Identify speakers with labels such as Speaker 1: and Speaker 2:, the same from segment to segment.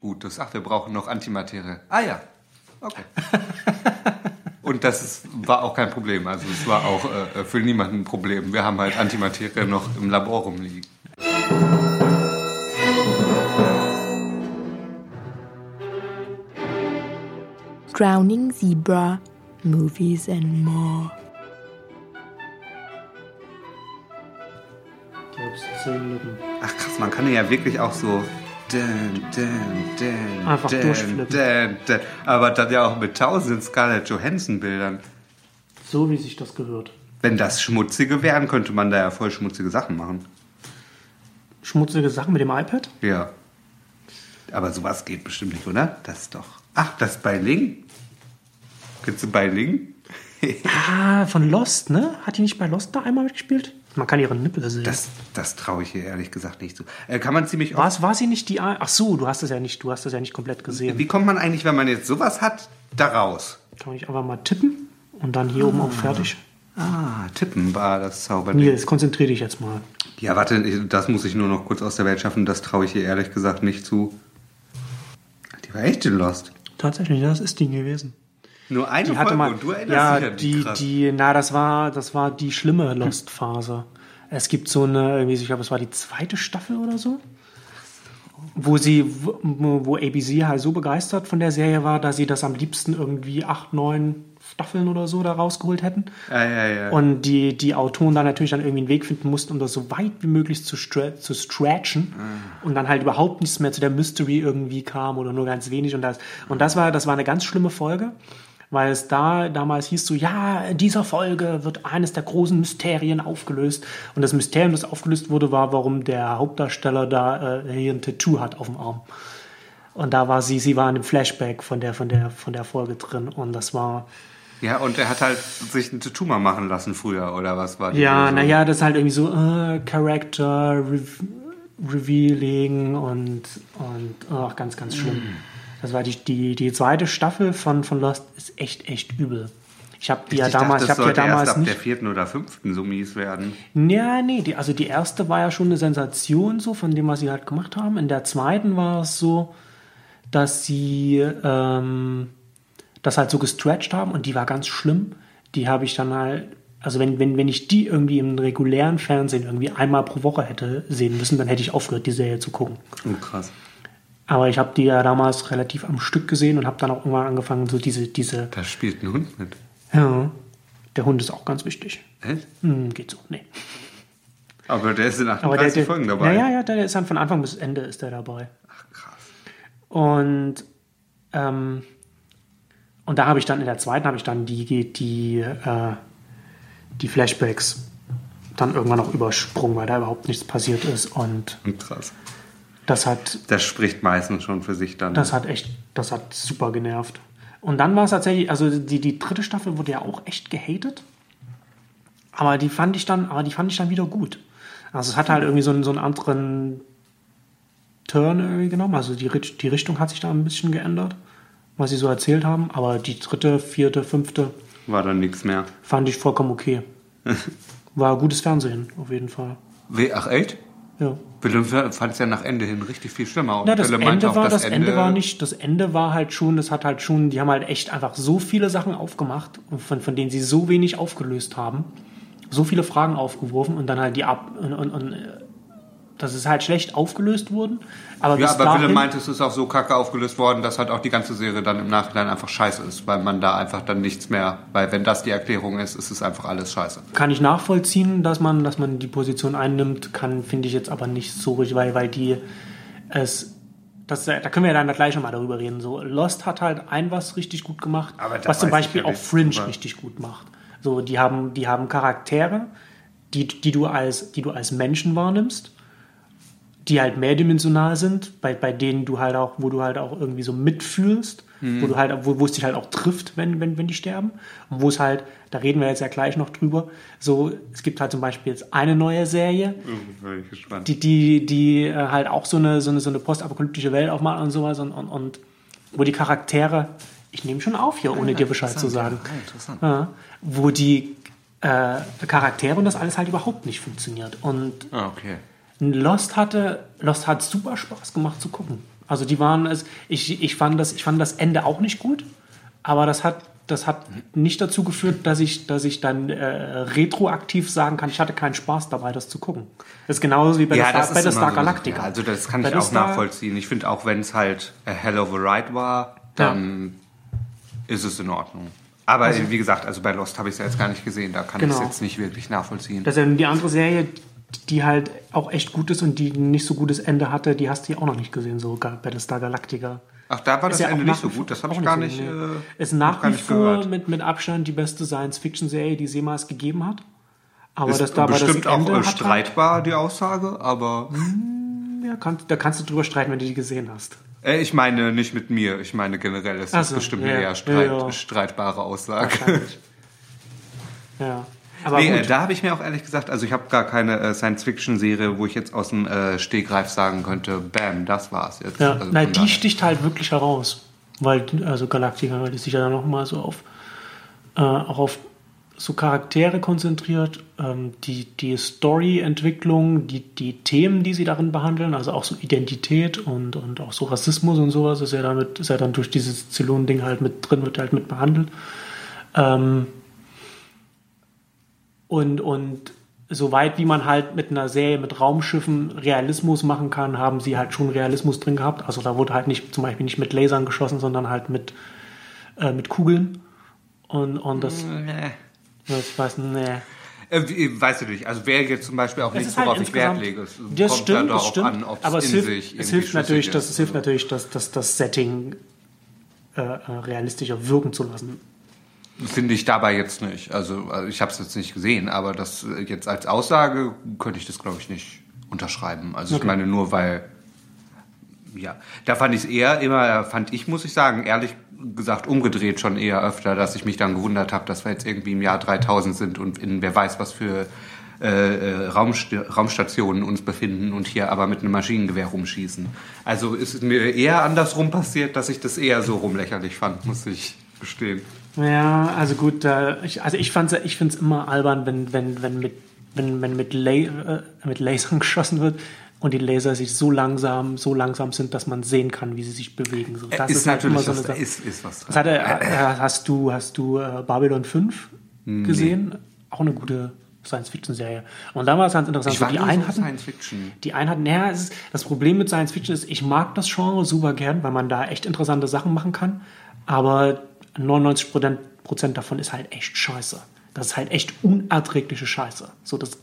Speaker 1: Gut, du sagst, wir brauchen noch Antimaterie. Ah ja, okay. Und das ist, war auch kein Problem. Also es war auch äh, für niemanden ein Problem. Wir haben halt Antimaterie noch im Labor rumliegen.
Speaker 2: Drowning Zebra, Movies and More.
Speaker 1: Ach krass, man kann ja wirklich auch so. Dun, dun,
Speaker 3: Einfach durchflippen.
Speaker 1: Aber dann ja auch mit tausend Scarlett Johansson-Bildern.
Speaker 3: So wie sich das gehört.
Speaker 1: Wenn das schmutzige wären, könnte man da ja voll schmutzige Sachen machen.
Speaker 3: Schmutzige Sachen mit dem iPad?
Speaker 1: Ja. Aber sowas geht bestimmt nicht, oder? Das doch. Ach, das bei Ling? Kennst du bei Ling?
Speaker 3: Ah, von Lost, ne? Hat die nicht bei Lost da einmal mitgespielt? Man kann ihre Nippel sehen.
Speaker 1: Das, das traue ich ihr ehrlich gesagt nicht zu. Äh, kann man ziemlich oft.
Speaker 3: war sie nicht die. Ach so, du hast es ja nicht, du hast es ja nicht komplett gesehen.
Speaker 1: Wie kommt man eigentlich, wenn man jetzt sowas hat, da raus?
Speaker 3: Kann ich einfach mal tippen und dann hier oben auf fertig.
Speaker 1: Ah, tippen war das Zauberding.
Speaker 3: Nils, konzentrier dich jetzt mal.
Speaker 1: Ja, warte, das muss ich nur noch kurz aus der Welt schaffen. Das traue ich ihr ehrlich gesagt nicht zu. Die war echt in Lost.
Speaker 3: Tatsächlich, das ist die gewesen.
Speaker 1: Nur eine
Speaker 3: Die hatte
Speaker 1: Folge
Speaker 3: mal,
Speaker 1: und du erinnerst
Speaker 3: ja,
Speaker 1: dich an
Speaker 3: die,
Speaker 1: krass.
Speaker 3: die, na, das war, das war die schlimme Lost-Phase. Es gibt so eine, irgendwie, ich glaube, es war die zweite Staffel oder so, wo sie, wo ABC halt so begeistert von der Serie war, dass sie das am liebsten irgendwie acht, neun Staffeln oder so da rausgeholt hätten.
Speaker 1: Ja, ja, ja.
Speaker 3: Und die, die Autoren dann natürlich dann irgendwie einen Weg finden mussten, um das so weit wie möglich zu, stra zu stretchen. Und dann halt überhaupt nichts mehr zu der Mystery irgendwie kam oder nur ganz wenig. Und das, und das war, das war eine ganz schlimme Folge. Weil es da damals hieß so, ja, in dieser Folge wird eines der großen Mysterien aufgelöst. Und das Mysterium, das aufgelöst wurde, war, warum der Hauptdarsteller da äh, hier ein Tattoo hat auf dem Arm. Und da war sie, sie war in dem Flashback von der, von der, von der Folge drin. Und das war,
Speaker 1: ja, und er hat halt sich ein Tattoo mal machen lassen früher, oder was war die
Speaker 3: Ja,
Speaker 1: Lösung?
Speaker 3: naja, das ist halt irgendwie so äh, Character Re Revealing und, und ach, ganz, ganz schlimm.
Speaker 1: Mm.
Speaker 3: Das war die, die, die zweite Staffel von, von Lost, ist echt, echt übel. Ich habe die ja
Speaker 1: ich
Speaker 3: damals,
Speaker 1: dachte,
Speaker 3: ich habe die ja
Speaker 1: sollte erst
Speaker 3: damals
Speaker 1: ab der
Speaker 3: nicht.
Speaker 1: vierten oder fünften so mies werden.
Speaker 3: Ja, nee, die, also die erste war ja schon eine Sensation so von dem, was sie halt gemacht haben. In der zweiten war es so, dass sie ähm, das halt so gestretched haben und die war ganz schlimm. Die habe ich dann halt, also wenn, wenn, wenn ich die irgendwie im regulären Fernsehen irgendwie einmal pro Woche hätte sehen müssen, dann hätte ich aufgehört, die Serie zu gucken.
Speaker 1: Oh, krass.
Speaker 3: Aber ich habe die ja damals relativ am Stück gesehen und habe dann auch irgendwann angefangen, so diese, diese,
Speaker 1: Da spielt ein Hund mit.
Speaker 3: ja, der Hund ist auch ganz wichtig.
Speaker 1: Echt?
Speaker 3: Hm, geht so, nee.
Speaker 1: Aber der ist in
Speaker 3: Aber der,
Speaker 1: 38
Speaker 3: der,
Speaker 1: Folgen dabei.
Speaker 3: Ja, ja, ja, der ist dann von Anfang bis Ende ist der dabei.
Speaker 1: Ach, krass.
Speaker 3: Und ähm, und da habe ich dann in der zweiten habe ich dann die die äh, die Flashbacks dann irgendwann noch übersprungen, weil da überhaupt nichts passiert ist und
Speaker 1: Und krass.
Speaker 3: Das hat
Speaker 1: Das spricht meistens schon für sich dann.
Speaker 3: das hat echt das hat super genervt. Und dann war es tatsächlich, also die, die dritte Staffel wurde ja auch echt gehatet. Aber die fand ich dann, aber die fand ich dann wieder gut. Also es hat halt irgendwie so einen, so einen anderen Turn irgendwie genommen. Also die, die Richtung hat sich da ein bisschen geändert, was sie so erzählt haben. Aber die dritte, vierte, fünfte
Speaker 1: War dann nichts mehr.
Speaker 3: fand ich vollkommen okay. War gutes Fernsehen, auf jeden Fall.
Speaker 1: Ach, echt?
Speaker 3: Ja.
Speaker 1: Willem fand es ja nach Ende hin richtig viel schlimmer. Und
Speaker 3: Ja, das
Speaker 1: Wille meinte
Speaker 3: Ende war, das Ende war nicht, das Ende war halt schon, das hat halt schon, die haben halt echt einfach so viele Sachen aufgemacht, von, von denen sie so wenig aufgelöst haben, so viele Fragen aufgeworfen und dann halt die ab, und, und, und dass es halt schlecht aufgelöst wurden. Aber
Speaker 1: Ja, aber
Speaker 3: dahin,
Speaker 1: Wille meinte, es ist auch so kacke aufgelöst worden, dass halt auch die ganze Serie dann im Nachhinein einfach scheiße ist, weil man da einfach dann nichts mehr, weil wenn das die Erklärung ist, ist es einfach alles scheiße.
Speaker 3: kann ich nachvollziehen, dass man, dass man die Position einnimmt, kann, finde ich jetzt aber nicht so richtig, weil, weil die es. Das, da können wir ja dann gleich nochmal darüber reden. So, Lost hat halt ein was richtig gut gemacht, was zum Beispiel
Speaker 1: ja
Speaker 3: auch Fringe
Speaker 1: drüber.
Speaker 3: richtig gut macht. So, die haben, die haben Charaktere, die, die, du als, die du als Menschen wahrnimmst, die halt mehrdimensional sind, bei, bei denen du halt auch, wo du halt auch irgendwie so mitfühlst,
Speaker 1: Mhm.
Speaker 3: wo du halt, wo, wo es dich halt auch trifft, wenn, wenn, wenn die sterben. Und wo es halt, da reden wir jetzt ja gleich noch drüber, so, es gibt halt zum Beispiel jetzt eine neue Serie,
Speaker 1: Oh,
Speaker 3: die, die, die äh, halt auch so eine, so eine, so eine postapokalyptische Welt aufmacht und sowas und, und, und wo die Charaktere, ich nehme schon auf hier, ohne dir Bescheid zu sagen,
Speaker 1: Ah, interessant.
Speaker 3: ja, wo die äh, Charaktere und das alles halt überhaupt nicht funktioniert. Und
Speaker 1: Ah, okay.
Speaker 3: Lost hatte, Lost hat super Spaß gemacht zu gucken. Also die waren, also ich, ich, fand das, ich fand das Ende auch nicht gut, aber das hat, das hat nicht dazu geführt, dass ich, dass ich dann äh, retroaktiv sagen kann, ich hatte keinen Spaß dabei, das zu gucken. Das ist genauso wie bei
Speaker 1: Ja,
Speaker 3: der Star, bei der Star
Speaker 1: so.
Speaker 3: Galactica.
Speaker 1: Ja, also das kann ich auch nachvollziehen. Ich finde auch, wenn es halt a hell of a ride war, dann ist es in Ordnung. Aber wie gesagt, also bei Lost habe ich es ja jetzt gar nicht gesehen. Da kann ich
Speaker 3: Genau.
Speaker 1: es jetzt nicht wirklich nachvollziehen.
Speaker 3: Das ist ja die andere Serie, die halt auch echt gut ist und die ein nicht so gutes Ende hatte, die hast du ja auch noch nicht gesehen, so Battlestar Galactica.
Speaker 1: Ach, da war das
Speaker 3: Ist ja auch
Speaker 1: Ende nicht so gut. Das habe ich gar
Speaker 3: so,
Speaker 1: nicht,
Speaker 3: nee.
Speaker 1: äh,
Speaker 3: Ist nach wie vor mit, mit Abstand die beste Science-Fiction-Serie, die es jemals gegeben hat. Aber
Speaker 1: Ist
Speaker 3: das da aber das
Speaker 1: bestimmt auch
Speaker 3: Ende
Speaker 1: äh,
Speaker 3: hat
Speaker 1: streitbar, die Aussage, aber
Speaker 3: Ja, kann, da kannst du drüber streiten, wenn du die gesehen hast.
Speaker 1: äh, ich meine nicht mit mir. Ich meine generell, es
Speaker 3: Ach
Speaker 1: ist
Speaker 3: so,
Speaker 1: bestimmt
Speaker 3: ja,
Speaker 1: eine eher streit,
Speaker 3: ja, ja.
Speaker 1: streitbare Aussage.
Speaker 3: Ja. Aber
Speaker 1: Nee, äh, da habe ich mir auch ehrlich gesagt, also ich habe gar keine äh, Science-Fiction-Serie, wo ich jetzt aus dem äh, Stegreif sagen könnte, bam, das war's jetzt.
Speaker 3: Ja,
Speaker 1: Also von
Speaker 3: die sticht halt wirklich heraus. Weil, also Galactica, weil die sich ja dann nochmal so auf, äh, auch auf so Charaktere konzentriert, ähm, die, die Story-Entwicklung, die, die Themen, die sie darin behandeln, also auch so Identität und, und auch so Rassismus und sowas, ist ja damit, ist ja dann durch dieses Zylon-Ding halt mit drin, wird halt mit behandelt. Ähm, und, und soweit wie man halt mit einer Serie mit Raumschiffen Realismus machen kann, haben sie halt schon Realismus drin gehabt. Also da wurde halt nicht zum Beispiel nicht mit Lasern geschossen, sondern halt mit, äh, mit Kugeln. Und, und das,
Speaker 1: Nee.
Speaker 3: das weiß nee.
Speaker 1: Äh, wie- weißt du nicht, also wäre jetzt zum Beispiel auch nichts,
Speaker 3: halt
Speaker 1: worauf ich Wert lege. Es
Speaker 3: Das
Speaker 1: kommt
Speaker 3: stimmt,
Speaker 1: dann
Speaker 3: das stimmt.
Speaker 1: an, ob
Speaker 3: aber
Speaker 1: es
Speaker 3: hilft,
Speaker 1: sich
Speaker 3: es hilft natürlich,
Speaker 1: schlüssig
Speaker 3: das,
Speaker 1: ist.
Speaker 3: es hilft natürlich, das, das, das Setting äh, äh, realistischer wirken zu lassen.
Speaker 1: Finde ich dabei jetzt nicht. Also, also ich habe es jetzt nicht gesehen, aber das äh, jetzt als Aussage könnte ich das, glaube ich, nicht unterschreiben. Also ich
Speaker 3: Okay.
Speaker 1: meine nur, weil ja, da fand ich es eher immer, fand ich, muss ich sagen, ehrlich gesagt umgedreht schon eher öfter, dass ich mich dann gewundert habe, dass wir jetzt irgendwie im Jahr 3000 sind und in wer weiß was für äh, äh, Raumst Raumstationen uns befinden und hier aber mit einem Maschinengewehr rumschießen. Also ist mir eher andersrum passiert, dass ich das eher so rumlächerlich fand, muss ich gestehen.
Speaker 3: Ja, also gut, äh, ich, also ich fand's, ich finde es immer albern, wenn, wenn, wenn mit, wenn, wenn mit, La äh, mit Lasern geschossen wird und die Laser sich so langsam, so langsam sind, dass man sehen kann, wie sie sich bewegen. So, das
Speaker 1: ist,
Speaker 3: halt
Speaker 1: natürlich
Speaker 3: immer
Speaker 1: was,
Speaker 3: Sache.
Speaker 1: ist, ist was dran.
Speaker 3: hatte, äh, hast du, hast du äh, Babylon 5 gesehen? Auch eine gute Science-Fiction-Serie. Und da war es ganz interessant.
Speaker 1: Ich
Speaker 3: so die einen
Speaker 1: so
Speaker 3: hatten,
Speaker 1: Science Fiction.
Speaker 3: die einen hatten, naja, ist, das Problem mit Science Fiction ist, ich mag das Genre super gern, weil man da echt interessante Sachen machen kann. Aber 99 Prozent davon ist halt echt scheiße. Das ist halt echt unerträgliche Scheiße. So das,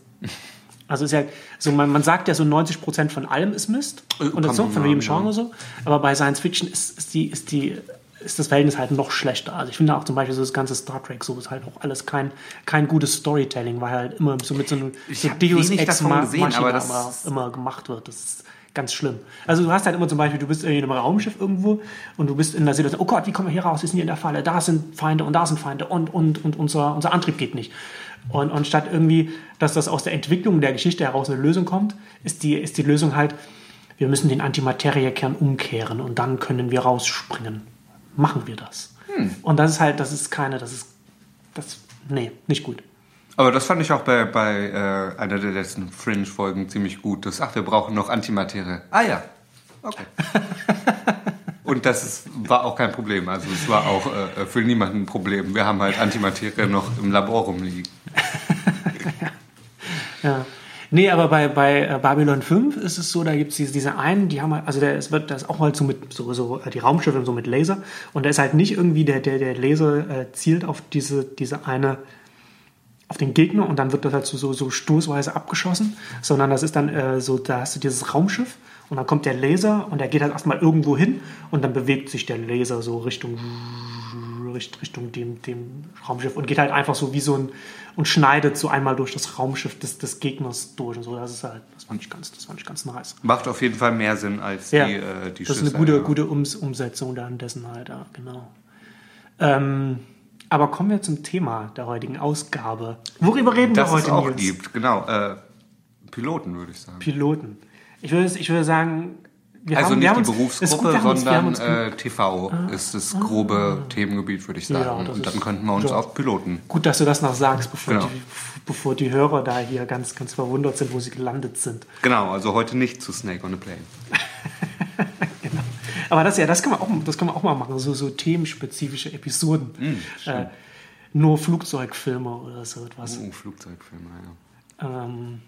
Speaker 3: also ist ja, so man, man sagt ja so 90 Prozent von allem ist Mist.
Speaker 1: Äh,
Speaker 3: Und das so, von jedem Genre so. Aber bei Science Fiction ist, ist die, ist die, ist das Verhältnis halt noch schlechter. Also ich finde auch zum Beispiel so das ganze Star Trek so ist halt auch alles kein, kein gutes Storytelling, weil halt immer so mit so einem so Deus Ex Machina
Speaker 1: aber
Speaker 3: immer, immer gemacht wird. Das ist ganz schlimm. Also du hast halt immer zum Beispiel, du bist in einem Raumschiff irgendwo und du bist in der Situation, oh Gott, wie kommen wir hier raus? Wir sind hier in der Falle, da sind Feinde und da sind Feinde und, und, und unser, unser Antrieb geht nicht. Und, und statt irgendwie, dass das aus der Entwicklung der Geschichte heraus eine Lösung kommt, ist die, ist die Lösung halt, wir müssen den Antimateriekern umkehren und dann können wir rausspringen. Machen wir das. Und das ist halt, das ist keine, das ist, das, nee, nicht gut.
Speaker 1: Aber das fand ich auch bei, bei äh, einer der letzten Fringe-Folgen ziemlich gut. Das, ach, wir brauchen noch Antimaterie. Ah ja, okay. Und das ist, war auch kein Problem. Also es war auch äh, für niemanden ein Problem. Wir haben halt Antimaterie noch im Labor rumliegen.
Speaker 3: Ja. Nee, aber bei, bei äh, Babylon 5 ist es so, da gibt es diese, diese einen, die haben halt, also der ist, wird das auch halt so mit so, so äh, die Raumschiffe und so mit Laser und da ist halt nicht irgendwie der, der, der Laser äh, zielt auf diese, diese eine auf den Gegner und dann wird das halt so, so, so stoßweise abgeschossen, sondern das ist dann äh, so, da hast du dieses Raumschiff und dann kommt der Laser und der geht halt erstmal irgendwo hin und dann bewegt sich der Laser so Richtung Richt- Richtung dem, dem Raumschiff und geht halt einfach so wie so ein und schneidet so einmal durch das Raumschiff des, des Gegners durch und so. Das ist halt, das fand ich ganz, das fand ich ganz nice.
Speaker 1: Macht auf jeden Fall mehr Sinn als
Speaker 3: Ja,
Speaker 1: die, äh, die
Speaker 3: das ist eine
Speaker 1: Schüsse,
Speaker 3: gute,
Speaker 1: ja.
Speaker 3: gute Ums Umsetzung dann dessen halt, ja, genau. Ähm, aber kommen wir zum Thema der heutigen Ausgabe. Worüber reden
Speaker 1: Das
Speaker 3: wir
Speaker 1: es
Speaker 3: heute,
Speaker 1: auch
Speaker 3: Nils?
Speaker 1: gibt, genau. Äh, Piloten, würde ich sagen.
Speaker 3: Piloten. Ich würde, ich würde sagen, wir
Speaker 1: Also
Speaker 3: haben,
Speaker 1: nicht die
Speaker 3: uns, gut,
Speaker 1: Berufsgruppe,
Speaker 3: haben
Speaker 1: sondern
Speaker 3: uns,
Speaker 1: äh, TV ist das grobe Themengebiet, würde ich
Speaker 3: Ja,
Speaker 1: sagen.
Speaker 3: das
Speaker 1: Und dann könnten wir uns
Speaker 3: ja.
Speaker 1: auf Piloten.
Speaker 3: Gut, dass du das noch sagst, bevor,
Speaker 1: Genau.
Speaker 3: die, bevor die Hörer da hier ganz, ganz verwundert sind, wo sie gelandet sind.
Speaker 1: Genau, also heute nicht zu Snake on a Plane.
Speaker 3: Aber das, ja, das, kann man auch, das kann man auch mal machen, so, so themenspezifische Episoden. äh, nur Flugzeugfilme oder so etwas.
Speaker 1: Oh, Flugzeugfilme, ja.
Speaker 3: Ähm,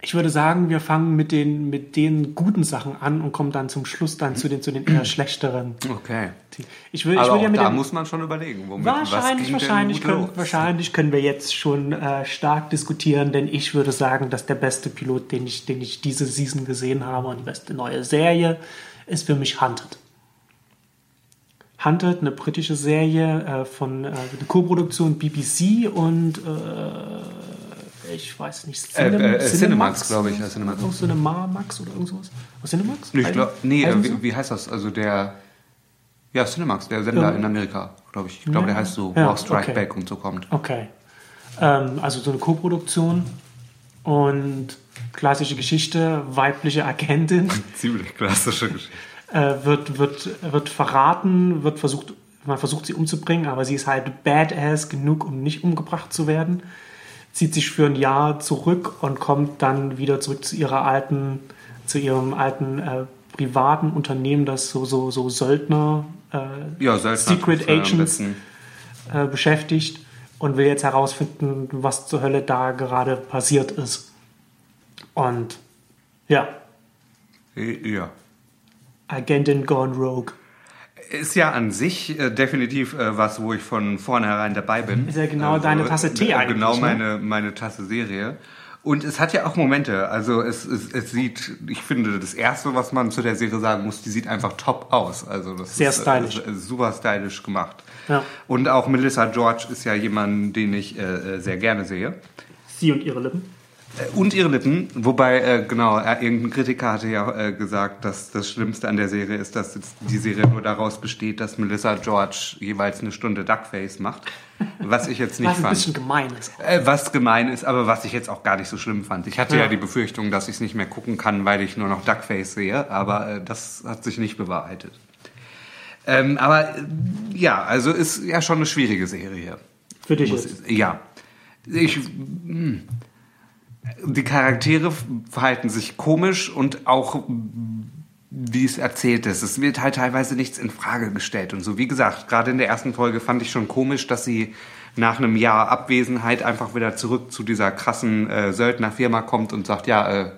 Speaker 3: ich würde sagen, wir fangen mit den, mit den guten Sachen an und kommen dann zum Schluss dann zu den, zu den eher schlechteren.
Speaker 1: Okay.
Speaker 3: Ich will, ich
Speaker 1: Aber
Speaker 3: will ja mit
Speaker 1: da
Speaker 3: dem,
Speaker 1: muss man schon überlegen, womit
Speaker 3: Wahrscheinlich, wahrscheinlich, können, wahrscheinlich können wir jetzt schon äh, stark diskutieren, denn ich würde sagen, dass der beste Pilot, den ich, den ich diese Season gesehen habe und die beste neue Serie, ist für mich Hunted. Hunted, eine britische Serie äh, von äh, eine Co-Produktion BBC und äh, ich weiß nicht,
Speaker 1: Äh,
Speaker 3: Cinem-
Speaker 1: äh, Cinemax, glaube ich, ja, Cinemax.
Speaker 3: Irgend so eine Max oder irgend sowas. Was Cinemax?
Speaker 1: Ich glaub, nee, äh, wie, wie heißt das? Also der, ja, Cinemax, der Sender
Speaker 3: Ja.
Speaker 1: in Amerika, glaube ich. Ich glaube, der heißt so,
Speaker 3: Ja,
Speaker 1: auch Strike
Speaker 3: okay.
Speaker 1: Back und so kommt.
Speaker 3: Okay. Ähm, also so eine Co-Produktion und klassische Geschichte, weibliche Agentin
Speaker 1: Ziemlich klassische Geschichte.
Speaker 3: äh, wird, wird, wird verraten, wird versucht, man versucht sie umzubringen, aber sie ist halt badass genug, um nicht umgebracht zu werden. Zieht sich für ein Jahr zurück und kommt dann wieder zurück zu ihrer alten, zu ihrem alten äh, privaten Unternehmen, das so, so, so Söldner, äh,
Speaker 1: Ja, Söldner
Speaker 3: Secret Agents äh, beschäftigt und will jetzt herausfinden, was zur Hölle da gerade passiert ist. Und ja,
Speaker 1: Ja.
Speaker 3: Agentin gone rogue.
Speaker 1: Ist ja an sich äh, definitiv äh, was, wo ich von vornherein dabei bin.
Speaker 3: Ist ja genau deine Tasse Tee
Speaker 1: äh,
Speaker 3: eigentlich,
Speaker 1: Genau
Speaker 3: ne?
Speaker 1: meine, meine Tasse Serie. Und es hat ja auch Momente. Also es, es, es sieht, ich finde, das Erste, was man zu der Serie sagen muss, die sieht einfach top aus. Also das
Speaker 3: Sehr
Speaker 1: ist,
Speaker 3: stylisch.
Speaker 1: Äh, super stylisch gemacht.
Speaker 3: Ja.
Speaker 1: Und auch Melissa George ist ja jemand, den ich äh, äh, sehr gerne sehe.
Speaker 3: Sie und ihre Lippen.
Speaker 1: Äh, Und ihre Lippen, wobei, äh, genau, äh, irgendein Kritiker hatte ja äh, gesagt, dass das Schlimmste an der Serie ist, dass die Serie nur daraus besteht, dass Melissa George jeweils eine Stunde Duckface macht. Was ich jetzt nicht
Speaker 3: Was ein
Speaker 1: fand.
Speaker 3: bisschen gemein ist.
Speaker 1: Äh, was gemein ist, aber was ich jetzt auch gar nicht so schlimm fand. Ich hatte ja,
Speaker 3: Ja.
Speaker 1: die Befürchtung, dass ich es nicht mehr gucken kann, weil ich nur noch Duckface sehe, aber äh, das hat sich nicht bewahrheitet. Ähm, aber äh, ja, also ist ja schon eine schwierige Serie.
Speaker 3: Für dich
Speaker 1: Muss,
Speaker 3: jetzt.
Speaker 1: ja. Ich, hm. Die Charaktere verhalten sich komisch und auch wie es erzählt ist. Es wird halt teilweise nichts in Frage gestellt und so. Wie gesagt, gerade in der ersten Folge fand ich schon komisch, dass sie nach einem Jahr Abwesenheit einfach wieder zurück zu dieser krassen äh, Söldnerfirma kommt und sagt, ja, äh,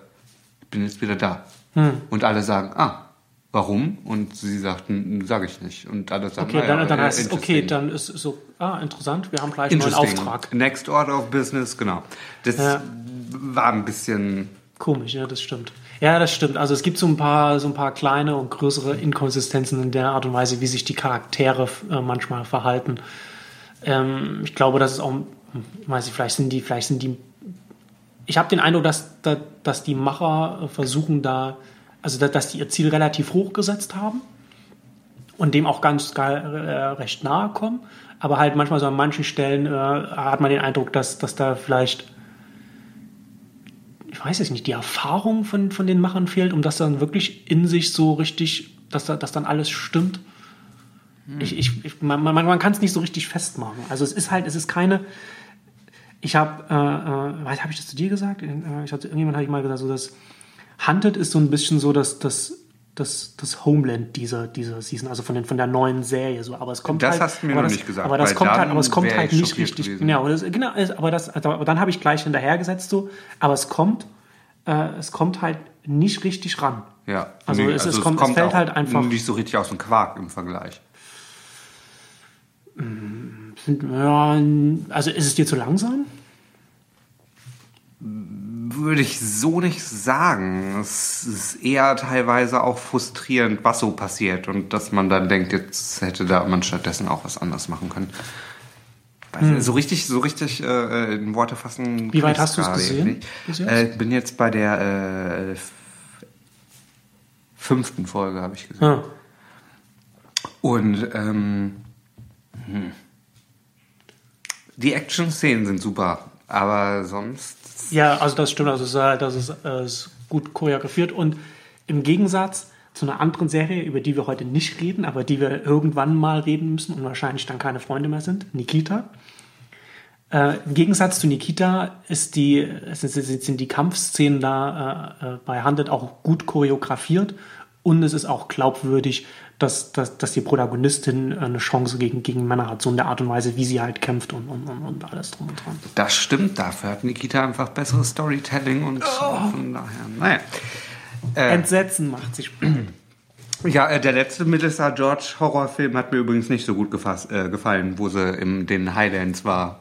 Speaker 1: ich bin jetzt wieder da.
Speaker 3: Hm.
Speaker 1: Und alle sagen, ah, warum? Und sie sagten, sage ich nicht. Und alle sagen,
Speaker 3: Okay,
Speaker 1: naja,
Speaker 3: dann, dann
Speaker 1: äh,
Speaker 3: heißt es, okay, dann ist so, ah, interessant, wir haben gleich einen neuen. Auftrag.
Speaker 1: Next Order of Business, genau. Das
Speaker 3: Ja.
Speaker 1: war ein bisschen.
Speaker 3: Komisch, ja, das stimmt. Ja, das stimmt. Also es gibt so ein paar, so ein paar kleine und größere Inkonsistenzen in der Art und Weise, wie sich die Charaktere äh, manchmal verhalten. Ähm, ich glaube, das ist auch, ich weiß nicht, vielleicht sind die, vielleicht sind die. Ich habe den Eindruck, dass, dass, dass die Macher äh, versuchen da, also dass, die ihr Ziel relativ hoch gesetzt haben und dem auch ganz äh, recht nahe kommen. Aber halt manchmal so an manchen Stellen äh, hat man den Eindruck, dass, dass da vielleicht ich weiß es nicht, die Erfahrung von, von den Machern fehlt, um das dann wirklich in sich so richtig, dass, da- dass dann alles stimmt. Ich, ich, ich, man man, man kann es nicht so richtig festmachen. Also es ist halt, es ist keine. Ich habe, äh, äh, weiß, habe ich das zu dir gesagt? Äh, Ich hatte, irgendjemand habe ich mal gesagt, so dass Hunted ist so ein bisschen so das, das, das, das Homeland dieser, dieser Season, also von, den, von der neuen Serie. So. Aber es kommt
Speaker 1: Das
Speaker 3: halt,
Speaker 1: hast du mir noch
Speaker 3: das,
Speaker 1: nicht gesagt,
Speaker 3: Aber das kommt halt, aber es kommt halt
Speaker 1: ich
Speaker 3: nicht richtig.
Speaker 1: gewesen.
Speaker 3: Aber, das, genau, aber, das, also, aber dann habe ich gleich hinterhergesetzt so, aber es kommt, äh, es kommt halt nicht richtig ran.
Speaker 1: Ja.
Speaker 3: Also es- es kommt- es fällt
Speaker 1: auch
Speaker 3: halt einfach-
Speaker 1: Nicht so richtig aus dem Quark im Vergleich.
Speaker 3: Sind, ja, also ist es dir zu langsam?
Speaker 1: Würde ich so nicht sagen. Es ist eher teilweise auch frustrierend, was so passiert und dass man dann denkt, jetzt hätte da man stattdessen auch was anderes machen können. Weiß nicht, So richtig, so richtig äh, in Worte fassen.
Speaker 3: Hm. Wie weit hast du's
Speaker 1: gerade
Speaker 3: gesehen?
Speaker 1: Äh, ich bin jetzt bei der äh, fünften Folge, habe ich gesehen.
Speaker 3: Ja.
Speaker 1: Und ähm, hm. die Action-Szenen sind super, aber sonst
Speaker 3: Ja, also das stimmt. Also es ist, das ist, äh, gut choreografiert und im Gegensatz zu einer anderen Serie, über die wir heute nicht reden, aber die wir irgendwann mal reden müssen und wahrscheinlich dann keine Freunde mehr sind, Nikita. Äh, Im Gegensatz zu Nikita ist die, sind, sind die Kampfszenen da äh, äh, bei Hunted auch gut choreografiert Und es ist auch glaubwürdig, dass, dass, dass die Protagonistin eine Chance gegen, gegen Männer hat, so in der Art und Weise, wie sie halt kämpft und, und, und, und alles drum und dran.
Speaker 1: Das stimmt, dafür hat Nikita einfach besseres Storytelling und von daher, naja.
Speaker 3: Entsetzen macht sich.
Speaker 1: Ja, äh, der letzte Melissa George Horrorfilm hat mir übrigens nicht so gut gefasst, äh, gefallen, wo sie in den Highlands war.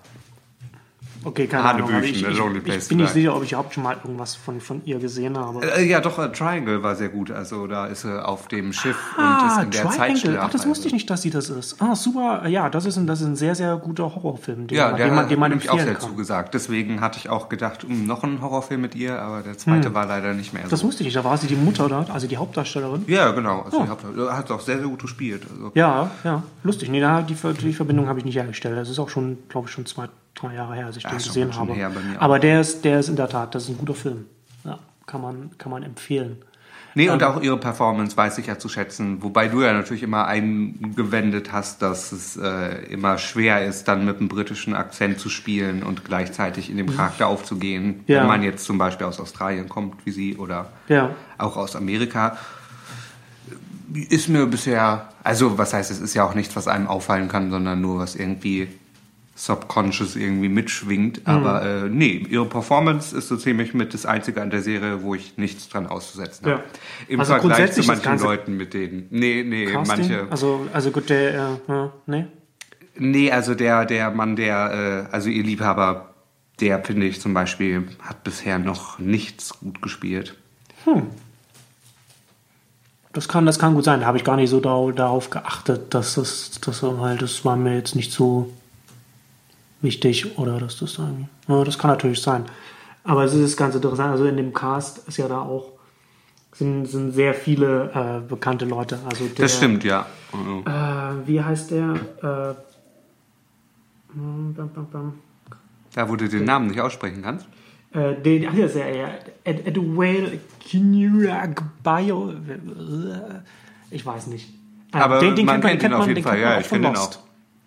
Speaker 3: Okay, keine Ahnung. aber Ich,
Speaker 1: Hanebüchen,
Speaker 3: ich, ich bin nicht sicher, ob ich überhaupt schon mal irgendwas von, von ihr gesehen habe.
Speaker 1: Äh, ja, doch, äh, Triangle war sehr gut. Also da ist sie auf dem Schiff
Speaker 3: Ah,
Speaker 1: und ist in der
Speaker 3: Triangle.
Speaker 1: Zeitschleife.
Speaker 3: Ach, das wusste ich nicht, dass sie das ist. Ah, super. Ja, das ist ein, das ist ein sehr, sehr guter Horrorfilm, den,
Speaker 1: Ja, der
Speaker 3: den man, den man
Speaker 1: hat nämlich auch
Speaker 3: empfehlen
Speaker 1: sehr
Speaker 3: kann.
Speaker 1: zugesagt. Deswegen hatte ich auch gedacht, hm, noch ein Horrorfilm mit ihr, aber der zweite war leider nicht mehr so.
Speaker 3: Hm. Das wusste ich nicht. Da war sie die Mutter dort, also die Hauptdarstellerin.
Speaker 1: ja, genau. Also
Speaker 3: Oh.
Speaker 1: hat auch sehr, sehr gut gespielt. Also.
Speaker 3: Ja, ja, lustig. Nee, da, die, die Verbindung habe ich nicht hergestellt. Das ist auch schon, glaube ich, schon zwei, drei Jahre her, als ich den
Speaker 1: ist schon
Speaker 3: gesehen habe. Aber der ist, der ist in der Tat, das ist ein guter Film. Ja, kann man, kann man empfehlen.
Speaker 1: Nee, und auch ihre Performance weiß ich ja zu schätzen. Wobei du ja natürlich immer eingewendet hast, dass es äh, immer schwer ist, dann mit einem britischen Akzent zu spielen und gleichzeitig in dem Charakter aufzugehen.
Speaker 3: Ja.
Speaker 1: Wenn man jetzt zum Beispiel aus Australien kommt, wie sie, oder
Speaker 3: Ja.
Speaker 1: auch aus Amerika. Ist mir bisher, also was heißt, es ist ja auch nichts, was einem auffallen kann, sondern nur was irgendwie subconscious irgendwie mitschwingt.
Speaker 3: Mhm.
Speaker 1: Aber äh, nee, ihre Performance ist so ziemlich mit das Einzige an der Serie, wo ich nichts dran auszusetzen habe.
Speaker 3: Ja.
Speaker 1: Im
Speaker 3: Also
Speaker 1: Vergleich zu manchen Leuten mit denen. Nee, nee,
Speaker 3: Casting?
Speaker 1: manche.
Speaker 3: Also, also gut, der, äh, nee.
Speaker 1: Nee, also der, der Mann, der, äh, also ihr Liebhaber, der finde ich zum Beispiel, hat bisher noch nichts gut gespielt.
Speaker 3: Das kann, das kann gut sein. Da habe ich gar nicht so da, darauf geachtet, dass das, das halt, das war mir jetzt nicht so wichtig oder dass das irgendwie. Ja, das kann natürlich sein. Aber es ist ganz interessant. Also in dem Cast ist ja da auch sind, sind sehr viele äh, bekannte Leute. Also der,
Speaker 1: Das stimmt, ja.
Speaker 3: Äh, wie heißt der? Äh, bam, bam, bam.
Speaker 1: Da, wo du den Namen nicht aussprechen kannst.
Speaker 3: Äh, den, ach, das ist ja, ja. Ed, Edwale Kinuragbayo. Ich weiß nicht.
Speaker 1: Aber
Speaker 3: den, den
Speaker 1: man
Speaker 3: kennt
Speaker 1: kennt ihn auf jeden
Speaker 3: den
Speaker 1: Fall.
Speaker 3: man
Speaker 1: Ja, ich kenne den auch.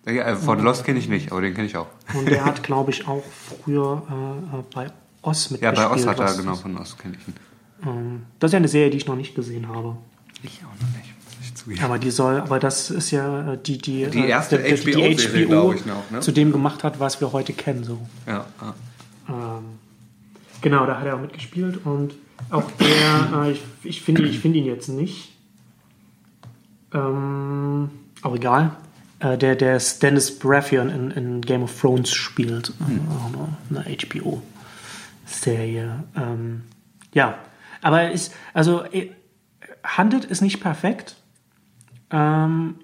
Speaker 1: Ja, äh, von Lost kenne ich nicht, aber den kenne ich auch.
Speaker 3: Und der hat, glaube ich, auch früher äh, äh, bei Oz
Speaker 1: Ja,
Speaker 3: mitgespielt.
Speaker 1: bei Oz hat er, genau, von Oz kenne ich ihn.
Speaker 3: Ähm, das ist ja eine Serie, die ich noch nicht gesehen habe.
Speaker 1: Ich auch noch nicht, zugeben.
Speaker 3: Aber die soll, aber das ist ja äh, die, die,
Speaker 1: Die
Speaker 3: äh,
Speaker 1: erste
Speaker 3: die- die
Speaker 1: HBO-Serie, glaub ich noch, ne?
Speaker 3: zu dem gemacht hat, was wir heute kennen. So.
Speaker 1: Ja, ja.
Speaker 3: Ähm, genau, da hat er auch mitgespielt und auch der, äh, ich, ich finde ich finde ihn jetzt nicht. Ähm, aber egal. Äh, der, der Stannis Baratheon in, in Game of Thrones spielt. Auch eine, HBO-Serie. Ähm, ja, aber ist, also, äh, Handelt ist nicht perfekt. Ähm,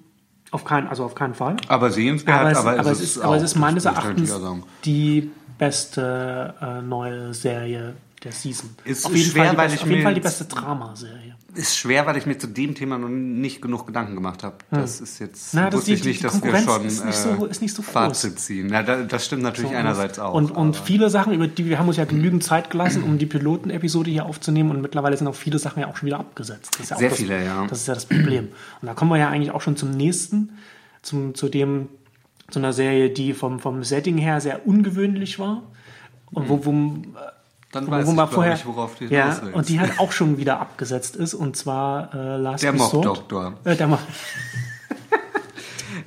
Speaker 3: auf keinen, also auf keinen Fall.
Speaker 1: Aber sehenswert,
Speaker 3: Aber es,
Speaker 1: aber,
Speaker 3: aber,
Speaker 1: es
Speaker 3: es ist, aber es ist meines Erachtens die beste äh, neue Serie der Season.
Speaker 1: Ist
Speaker 3: auf jeden,
Speaker 1: schwer,
Speaker 3: Fall, die
Speaker 1: weil
Speaker 3: beste,
Speaker 1: ich
Speaker 3: auf jeden Fall die beste Dramaserie.
Speaker 1: Ist schwer, weil ich mir zu dem Thema noch nicht genug Gedanken gemacht habe. Das ist jetzt,
Speaker 3: Na, das
Speaker 1: wusste
Speaker 3: die-
Speaker 1: ich nicht, dass wir schon
Speaker 3: ist nicht so-
Speaker 1: äh,
Speaker 3: ist nicht so.
Speaker 1: Fazit ziehen. Na, da, das stimmt natürlich einerseits auch.
Speaker 3: Und, und viele Sachen, über die wir haben uns ja genügend Zeit gelassen, um die Pilotenepisode hier aufzunehmen und mittlerweile sind auch viele Sachen ja auch schon wieder abgesetzt. Das ist ja
Speaker 1: Sehr
Speaker 3: das,
Speaker 1: viele, ja.
Speaker 3: Das ist ja das Problem. Und da kommen wir ja eigentlich auch schon zum nächsten, zum, zu dem, zu einer Serie, die vom, vom Setting her sehr ungewöhnlich war. Und wo, wo,
Speaker 1: Dann
Speaker 3: wo,
Speaker 1: weiß
Speaker 3: wo
Speaker 1: ich,
Speaker 3: man
Speaker 1: glaub
Speaker 3: vorher,
Speaker 1: ich, worauf du
Speaker 3: ja,
Speaker 1: willst.
Speaker 3: und die halt auch schon wieder abgesetzt ist, und zwar äh, Last
Speaker 1: Der. Mob-Doktor.
Speaker 3: Äh, der Mo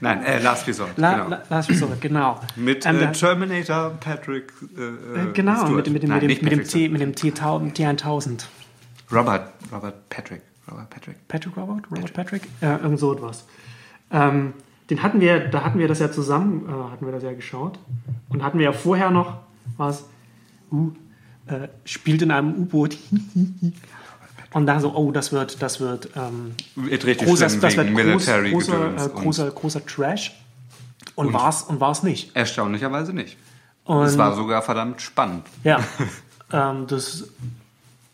Speaker 1: Nein, äh, Last Resort.
Speaker 3: La,
Speaker 1: genau.
Speaker 3: La, Last Resort, genau.
Speaker 1: mit
Speaker 3: Ähm,
Speaker 1: äh, Terminator Patrick äh,
Speaker 3: äh,
Speaker 1: äh,
Speaker 3: genau,
Speaker 1: Stewart.
Speaker 3: mit, dem- mit, dem-
Speaker 1: Nein,
Speaker 3: mit, dem, mit
Speaker 1: Patrick
Speaker 3: T, mit dem T, Tau- T1000.
Speaker 1: Robert, Robert Patrick. Robert Patrick.
Speaker 3: Patrick Robert? Robert Patrick? Ja, irgend so etwas. Ähm, den hatten wir, da hatten wir das ja zusammen, äh, hatten wir das ja geschaut. Und hatten wir ja vorher noch was, uh, äh, spielt in einem U-Boot. Und da so, oh, das wird, das wird, ähm, großer, das wird groß, großer, äh,
Speaker 1: und
Speaker 3: großer, großer Trash. Und, war's, und war's nicht.
Speaker 1: Erstaunlicherweise nicht.
Speaker 3: Und
Speaker 1: Es war sogar verdammt spannend.
Speaker 3: Ja, ähm, das,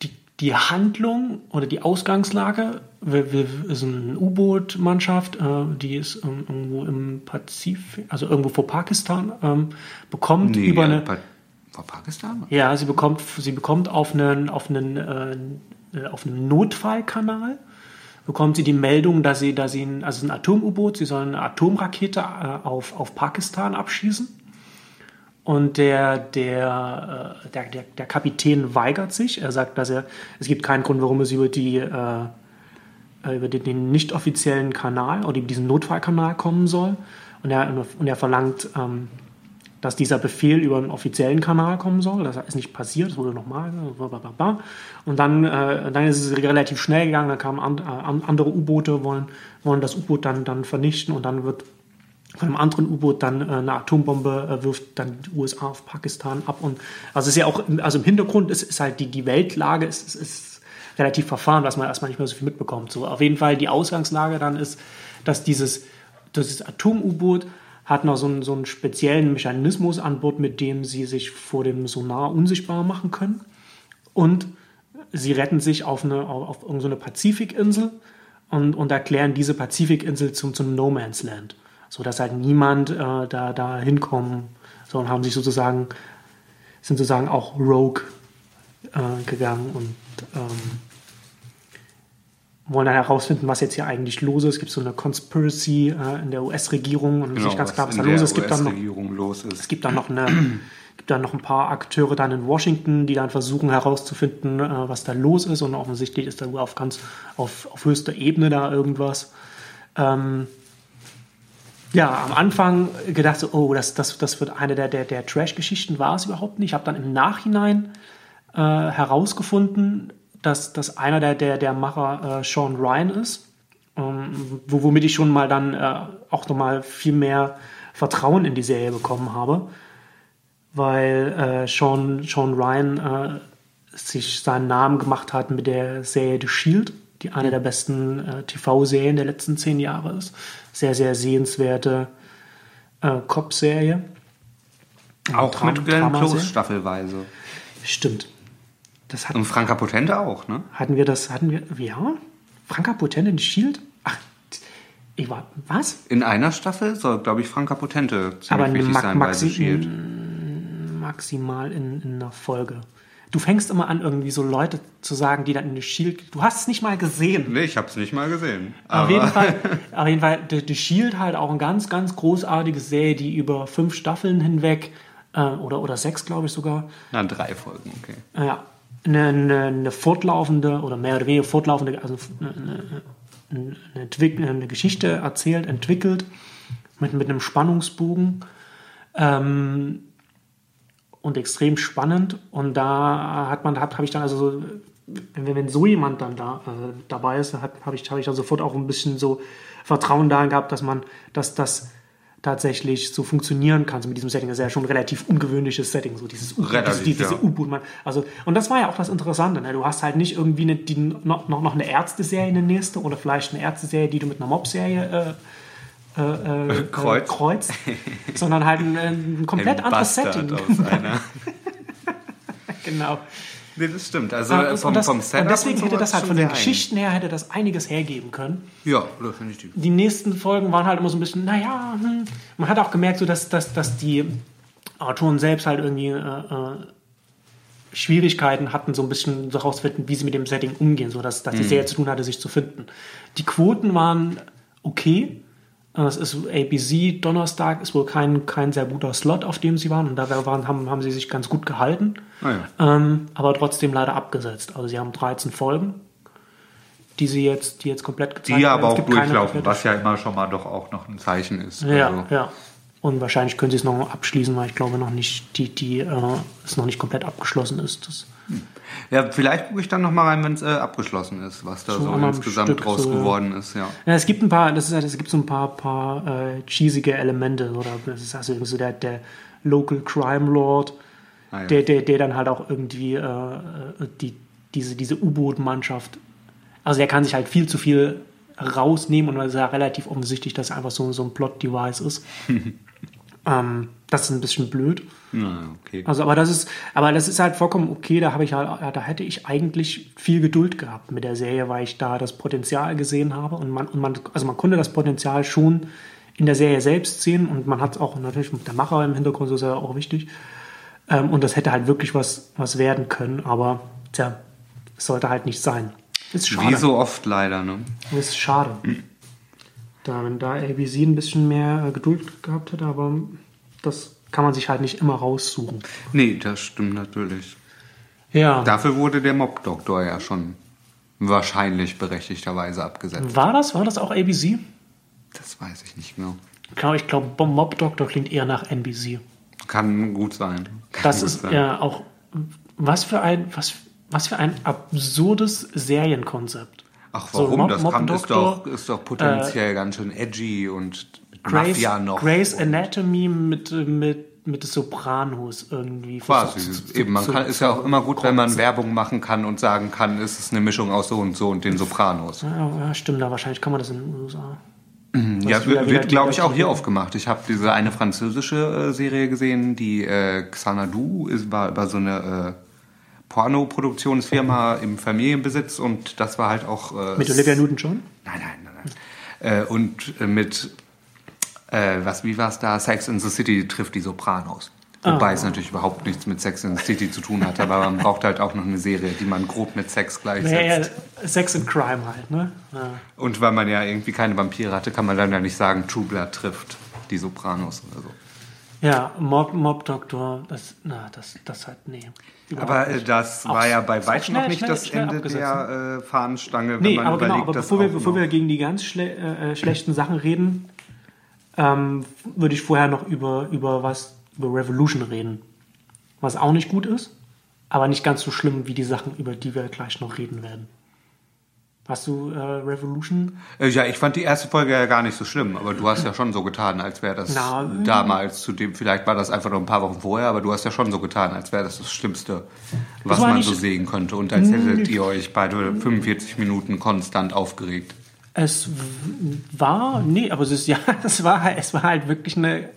Speaker 3: die, die Handlung oder die Ausgangslage, wir, wir ist eine U-Boot-Mannschaft, äh, die ist ähm, irgendwo im Pazifik, also irgendwo vor Pakistan, ähm, bekommt
Speaker 1: Nee,
Speaker 3: über eine,
Speaker 1: Pa- war Pakistan?
Speaker 3: ja, sie bekommt, sie bekommt auf einen, auf einen, äh, äh, auf einen Notfallkanal bekommt sie die Meldung, dass sie, dass sie ein, also ein Atom-U-Boot, sie sollen eine Atomrakete äh, auf, auf Pakistan abschießen. Und der, der, äh, der, der, der Kapitän weigert sich. Er sagt, dass er, es gibt keinen Grund, warum es über die, äh, über den, den nicht offiziellen Kanal oder über diesen Notfallkanal kommen soll. Und er, und er verlangt, ähm, dass dieser Befehl über einen offiziellen Kanal kommen soll. Das ist nicht passiert, das wurde nochmal. Und dann, äh, dann ist es relativ schnell gegangen, dann kamen and, äh, andere U-Boote, wollen, wollen das U-Boot dann, dann vernichten und dann wird von einem anderen U-Boot dann äh, eine Atombombe äh, wirft dann die USA auf Pakistan ab. Und also es ist ja auch, also im Hintergrund ist, ist halt die, die Weltlage ist, ist, ist relativ verfahren, was man erstmal nicht mehr so viel mitbekommt. So, auf jeden Fall die Ausgangslage dann ist, dass dieses, dieses Atom-U-Boot hat noch so einen, so einen speziellen Mechanismus an Bord, mit dem sie sich vor dem Sonar unsichtbar machen können. Und sie retten sich auf, eine, auf irgendeine Pazifikinsel und, und erklären diese Pazifikinsel zum, zum No Man's Land. So dass halt niemand äh, da, da hinkommen soll und haben sich sozusagen, sind sozusagen auch Rogue äh, gegangen und ähm, wollen dann herausfinden, was jetzt hier eigentlich los ist. Es gibt so eine Conspiracy äh, in der US-Regierung und
Speaker 1: Genau,
Speaker 3: nicht ganz
Speaker 1: was
Speaker 3: klar, was da los ist. Es gibt dann noch
Speaker 1: los ist.
Speaker 3: es gibt dann noch eine, gibt dann noch ein paar Akteure dann in Washington, die dann versuchen herauszufinden, äh, was da los ist. Und offensichtlich ist da auf ganz auf, auf höchster Ebene da irgendwas. Ähm, ja, am Anfang gedacht so, oh, das, das, das wird eine der, der, der Trash-Geschichten, war es überhaupt nicht. Ich habe dann im Nachhinein äh, herausgefunden, dass, dass einer der, der, der Macher äh, Sean Ryan ist, ähm, wo, womit ich schon mal dann äh, auch nochmal viel mehr Vertrauen in die Serie bekommen habe, weil äh, Sean, Sean Ryan äh, sich seinen Namen gemacht hat mit der Serie The Shield, die eine der besten äh, TV-Serien der letzten zehn Jahre ist. Sehr, sehr sehenswerte äh, Cop-Serie.
Speaker 1: Auch
Speaker 3: Dram-
Speaker 1: mit Glenn. Close staffelweise.
Speaker 3: Stimmt. Das hat,
Speaker 1: Und Franka Potente auch, ne?
Speaker 3: hatten wir das, hatten wir, ja? Franka Potente in The Shield? Ach, ich war, was?
Speaker 1: In einer Staffel soll, glaube ich, Franka Potente ziemlich
Speaker 3: Aber eine
Speaker 1: wichtig
Speaker 3: Ma
Speaker 1: sein bei
Speaker 3: Maxi
Speaker 1: The Shield.
Speaker 3: maximal in, in einer Folge. Du fängst immer an, irgendwie so Leute zu sagen, die dann in The Shield, du hast es nicht mal gesehen.
Speaker 1: Nee, ich habe es nicht mal gesehen.
Speaker 3: Auf jeden Fall, auf jeden Fall The, The Shield halt auch ein ganz, ganz großartiges Serie, die über fünf Staffeln hinweg, äh, oder, oder sechs, glaube ich sogar,
Speaker 1: Na, drei Folgen, okay.
Speaker 3: ja, eine, eine, eine fortlaufende oder mehr oder weniger fortlaufende, also eine, eine, eine, Geschichte erzählt, entwickelt, mit, mit einem Spannungsbogen. Ähm, und extrem spannend. Und da hat man, habe ich dann also, so, wenn, wenn so jemand dann da äh, dabei ist, habe hab ich, hab ich dann sofort auch ein bisschen so Vertrauen darin gehabt, dass man, dass das tatsächlich so funktionieren kann, so mit diesem Setting. Das ist ja schon ein relativ ungewöhnliches Setting, so dieses
Speaker 1: Relativ,
Speaker 3: diese, diese
Speaker 1: ja.
Speaker 3: U-Boot. Also, und das war ja auch das Interessante. Ne? Du hast halt nicht irgendwie eine, die, noch, noch eine Ärzte-Serie, eine nächste, oder vielleicht eine Ärzte-Serie, die du mit einer Mob-Serie äh, äh, äh,
Speaker 1: Kreuz.
Speaker 3: Äh, kreuzt, sondern halt ein, ein komplett
Speaker 1: Ein
Speaker 3: anderes
Speaker 1: Bastard
Speaker 3: Setting. genau.
Speaker 1: Nee, das stimmt. Also
Speaker 3: Und,
Speaker 1: äh, vom,
Speaker 3: das,
Speaker 1: vom
Speaker 3: und
Speaker 1: Setup
Speaker 3: deswegen
Speaker 1: und
Speaker 3: hätte das halt von den Geschichten her hätte das einiges hergeben können.
Speaker 1: Ja, definitiv.
Speaker 3: Die nächsten Folgen waren halt immer so ein bisschen, naja, hm. man hat auch gemerkt, so dass, dass, dass die Autoren selbst halt irgendwie äh, äh, Schwierigkeiten hatten, so ein bisschen so rauszufinden, wie sie mit dem Setting umgehen, so dass, dass die Serie zu tun hatte, sich zu finden. Die Quoten waren okay. Äh, Es ist ABC Donnerstag, ist wohl kein, kein sehr guter Slot, auf dem sie waren. Und da waren, haben, haben sie sich ganz gut gehalten.
Speaker 1: Ah, ja.
Speaker 3: Ähm, aber trotzdem leider abgesetzt. Also sie haben 13 Folgen, die sie jetzt, die jetzt komplett gezeigt
Speaker 4: Die
Speaker 3: werden.
Speaker 4: aber auch durchlaufen, was ja immer schon mal doch auch noch ein
Speaker 1: Zeichen ist.
Speaker 3: Ja,
Speaker 1: Also,
Speaker 3: ja. Und wahrscheinlich können sie es noch abschließen, weil ich glaube noch nicht, die, die, äh, es noch nicht komplett abgeschlossen ist. Das,
Speaker 1: ja, vielleicht gucke ich dann noch mal rein, wenn es äh, abgeschlossen ist, was da
Speaker 3: So
Speaker 1: so, insgesamt
Speaker 3: Stück
Speaker 1: draus
Speaker 3: so,
Speaker 1: geworden ist. Ja.
Speaker 3: ja, es gibt ein paar, das ist, halt- es gibt so ein paar, paar äh, cheesige Elemente oder das ist also irgendwie so der, der Local Crime Lord,
Speaker 1: Ah, ja.
Speaker 3: der, der, der dann halt auch irgendwie äh, äh, die, diese, diese U-Boot-Mannschaft, also der kann sich halt viel zu viel rausnehmen und es ist ja relativ offensichtlich, dass er einfach so, so ein Plot-Device ist. ähm, das ist ein bisschen blöd.
Speaker 1: Na, okay.
Speaker 3: Also, aber das ist, aber das ist halt vollkommen okay. Da habe ich halt, da hätte ich eigentlich viel Geduld gehabt mit der Serie, weil ich da das Potenzial gesehen habe und man, und man, also man konnte das Potenzial schon in der Serie selbst sehen und man hat es auch natürlich mit der Macher im Hintergrund, so ist ja auch wichtig. Ähm, und das hätte halt wirklich was, was werden können, aber tja, es sollte halt nicht sein. Ist schade.
Speaker 1: Wie so oft leider, ne?
Speaker 3: Ist schade. Da, wenn da ABC ein bisschen mehr äh, Geduld gehabt hätte, aber das kann man sich halt nicht immer raussuchen.
Speaker 1: Nee, das stimmt natürlich.
Speaker 3: Ja.
Speaker 1: Dafür wurde der Mob-Doktor ja schon wahrscheinlich berechtigterweise abgesetzt.
Speaker 3: War das? War das auch ABC?
Speaker 1: Das weiß ich nicht genau.
Speaker 3: Ich glaube, ich glaube, Mob Doctor klingt eher nach NBC.
Speaker 1: Kann gut sein. Kann
Speaker 3: Das
Speaker 1: gut
Speaker 3: ist
Speaker 1: sein.
Speaker 3: ja auch was für ein was was für ein absurdes Serienkonzept.
Speaker 1: Ach,
Speaker 3: So,
Speaker 1: warum?
Speaker 3: Mob-
Speaker 1: das
Speaker 3: Mob
Speaker 1: kann, ist, doch, ist doch potenziell ganz schön edgy und
Speaker 3: Grace. Grace Anatomy mit mit mit Sopranos irgendwie.
Speaker 1: Quasi.
Speaker 3: zu-
Speaker 1: Eben, man
Speaker 3: zu-
Speaker 1: kann, ist ja auch immer gut, wenn man Werbung machen kann und sagen kann, es ist eine Mischung aus so und so und den Sopranos.
Speaker 3: Ja, ja, stimmt, da wahrscheinlich kann man das in den USA.
Speaker 1: Ja,
Speaker 3: wieder-
Speaker 1: wird, glaube ich, auch hier aufgemacht. Ich habe diese eine französische äh, Serie gesehen, die äh, Xanadu ist, war über so eine äh, Pornoproduktionsfirma im Familienbesitz und das war halt auch... Äh,
Speaker 3: Mit Olivia Newton-John?
Speaker 1: Nein, nein, nein. nein. Äh, und äh, mit, äh, was, wie war es da? Sex in the City trifft die Sopranos. Wobei es natürlich überhaupt nichts mit Sex in the City zu tun hat, aber man braucht halt auch noch eine Serie, die man grob mit Sex gleichsetzt.
Speaker 3: Sex and Crime halt, ne? Ja.
Speaker 1: Und weil man ja irgendwie keine Vampire hatte, kann man dann ja nicht sagen, True Blood trifft die Sopranos oder so.
Speaker 3: Ja, Mob, Mob Doctor, das, na, das, das halt, nee.
Speaker 1: Aber äh, das war ja bei weitem noch nicht
Speaker 3: schnell-
Speaker 1: das
Speaker 3: schnell
Speaker 1: Ende
Speaker 3: abgesetzt,
Speaker 1: der äh, Fahnenstange, wenn
Speaker 3: Nee,
Speaker 1: man
Speaker 3: aber
Speaker 1: überlegt,
Speaker 3: genau, aber bevor wir, bevor wir gegen die ganz schle äh, äh, schlechten Sachen reden, ähm, würde ich vorher noch über, über was, über Revolution reden. Was auch nicht gut ist, aber nicht ganz so schlimm wie die Sachen, über die wir gleich noch reden werden. Hast du äh, Revolution?
Speaker 1: Äh, Ja, ich fand die erste Folge ja gar nicht so schlimm, aber du hast ja schon so getan, als wäre das
Speaker 3: Na,
Speaker 1: damals zu dem, vielleicht war das einfach nur ein paar Wochen vorher, aber du hast ja schon so getan, als wäre das das Schlimmste, was
Speaker 3: war
Speaker 1: man so sehen könnte und als hättet ihr euch beide 45 Minuten konstant aufgeregt.
Speaker 3: Es war, nee, aber es ist ja, es war, es war halt wirklich eine,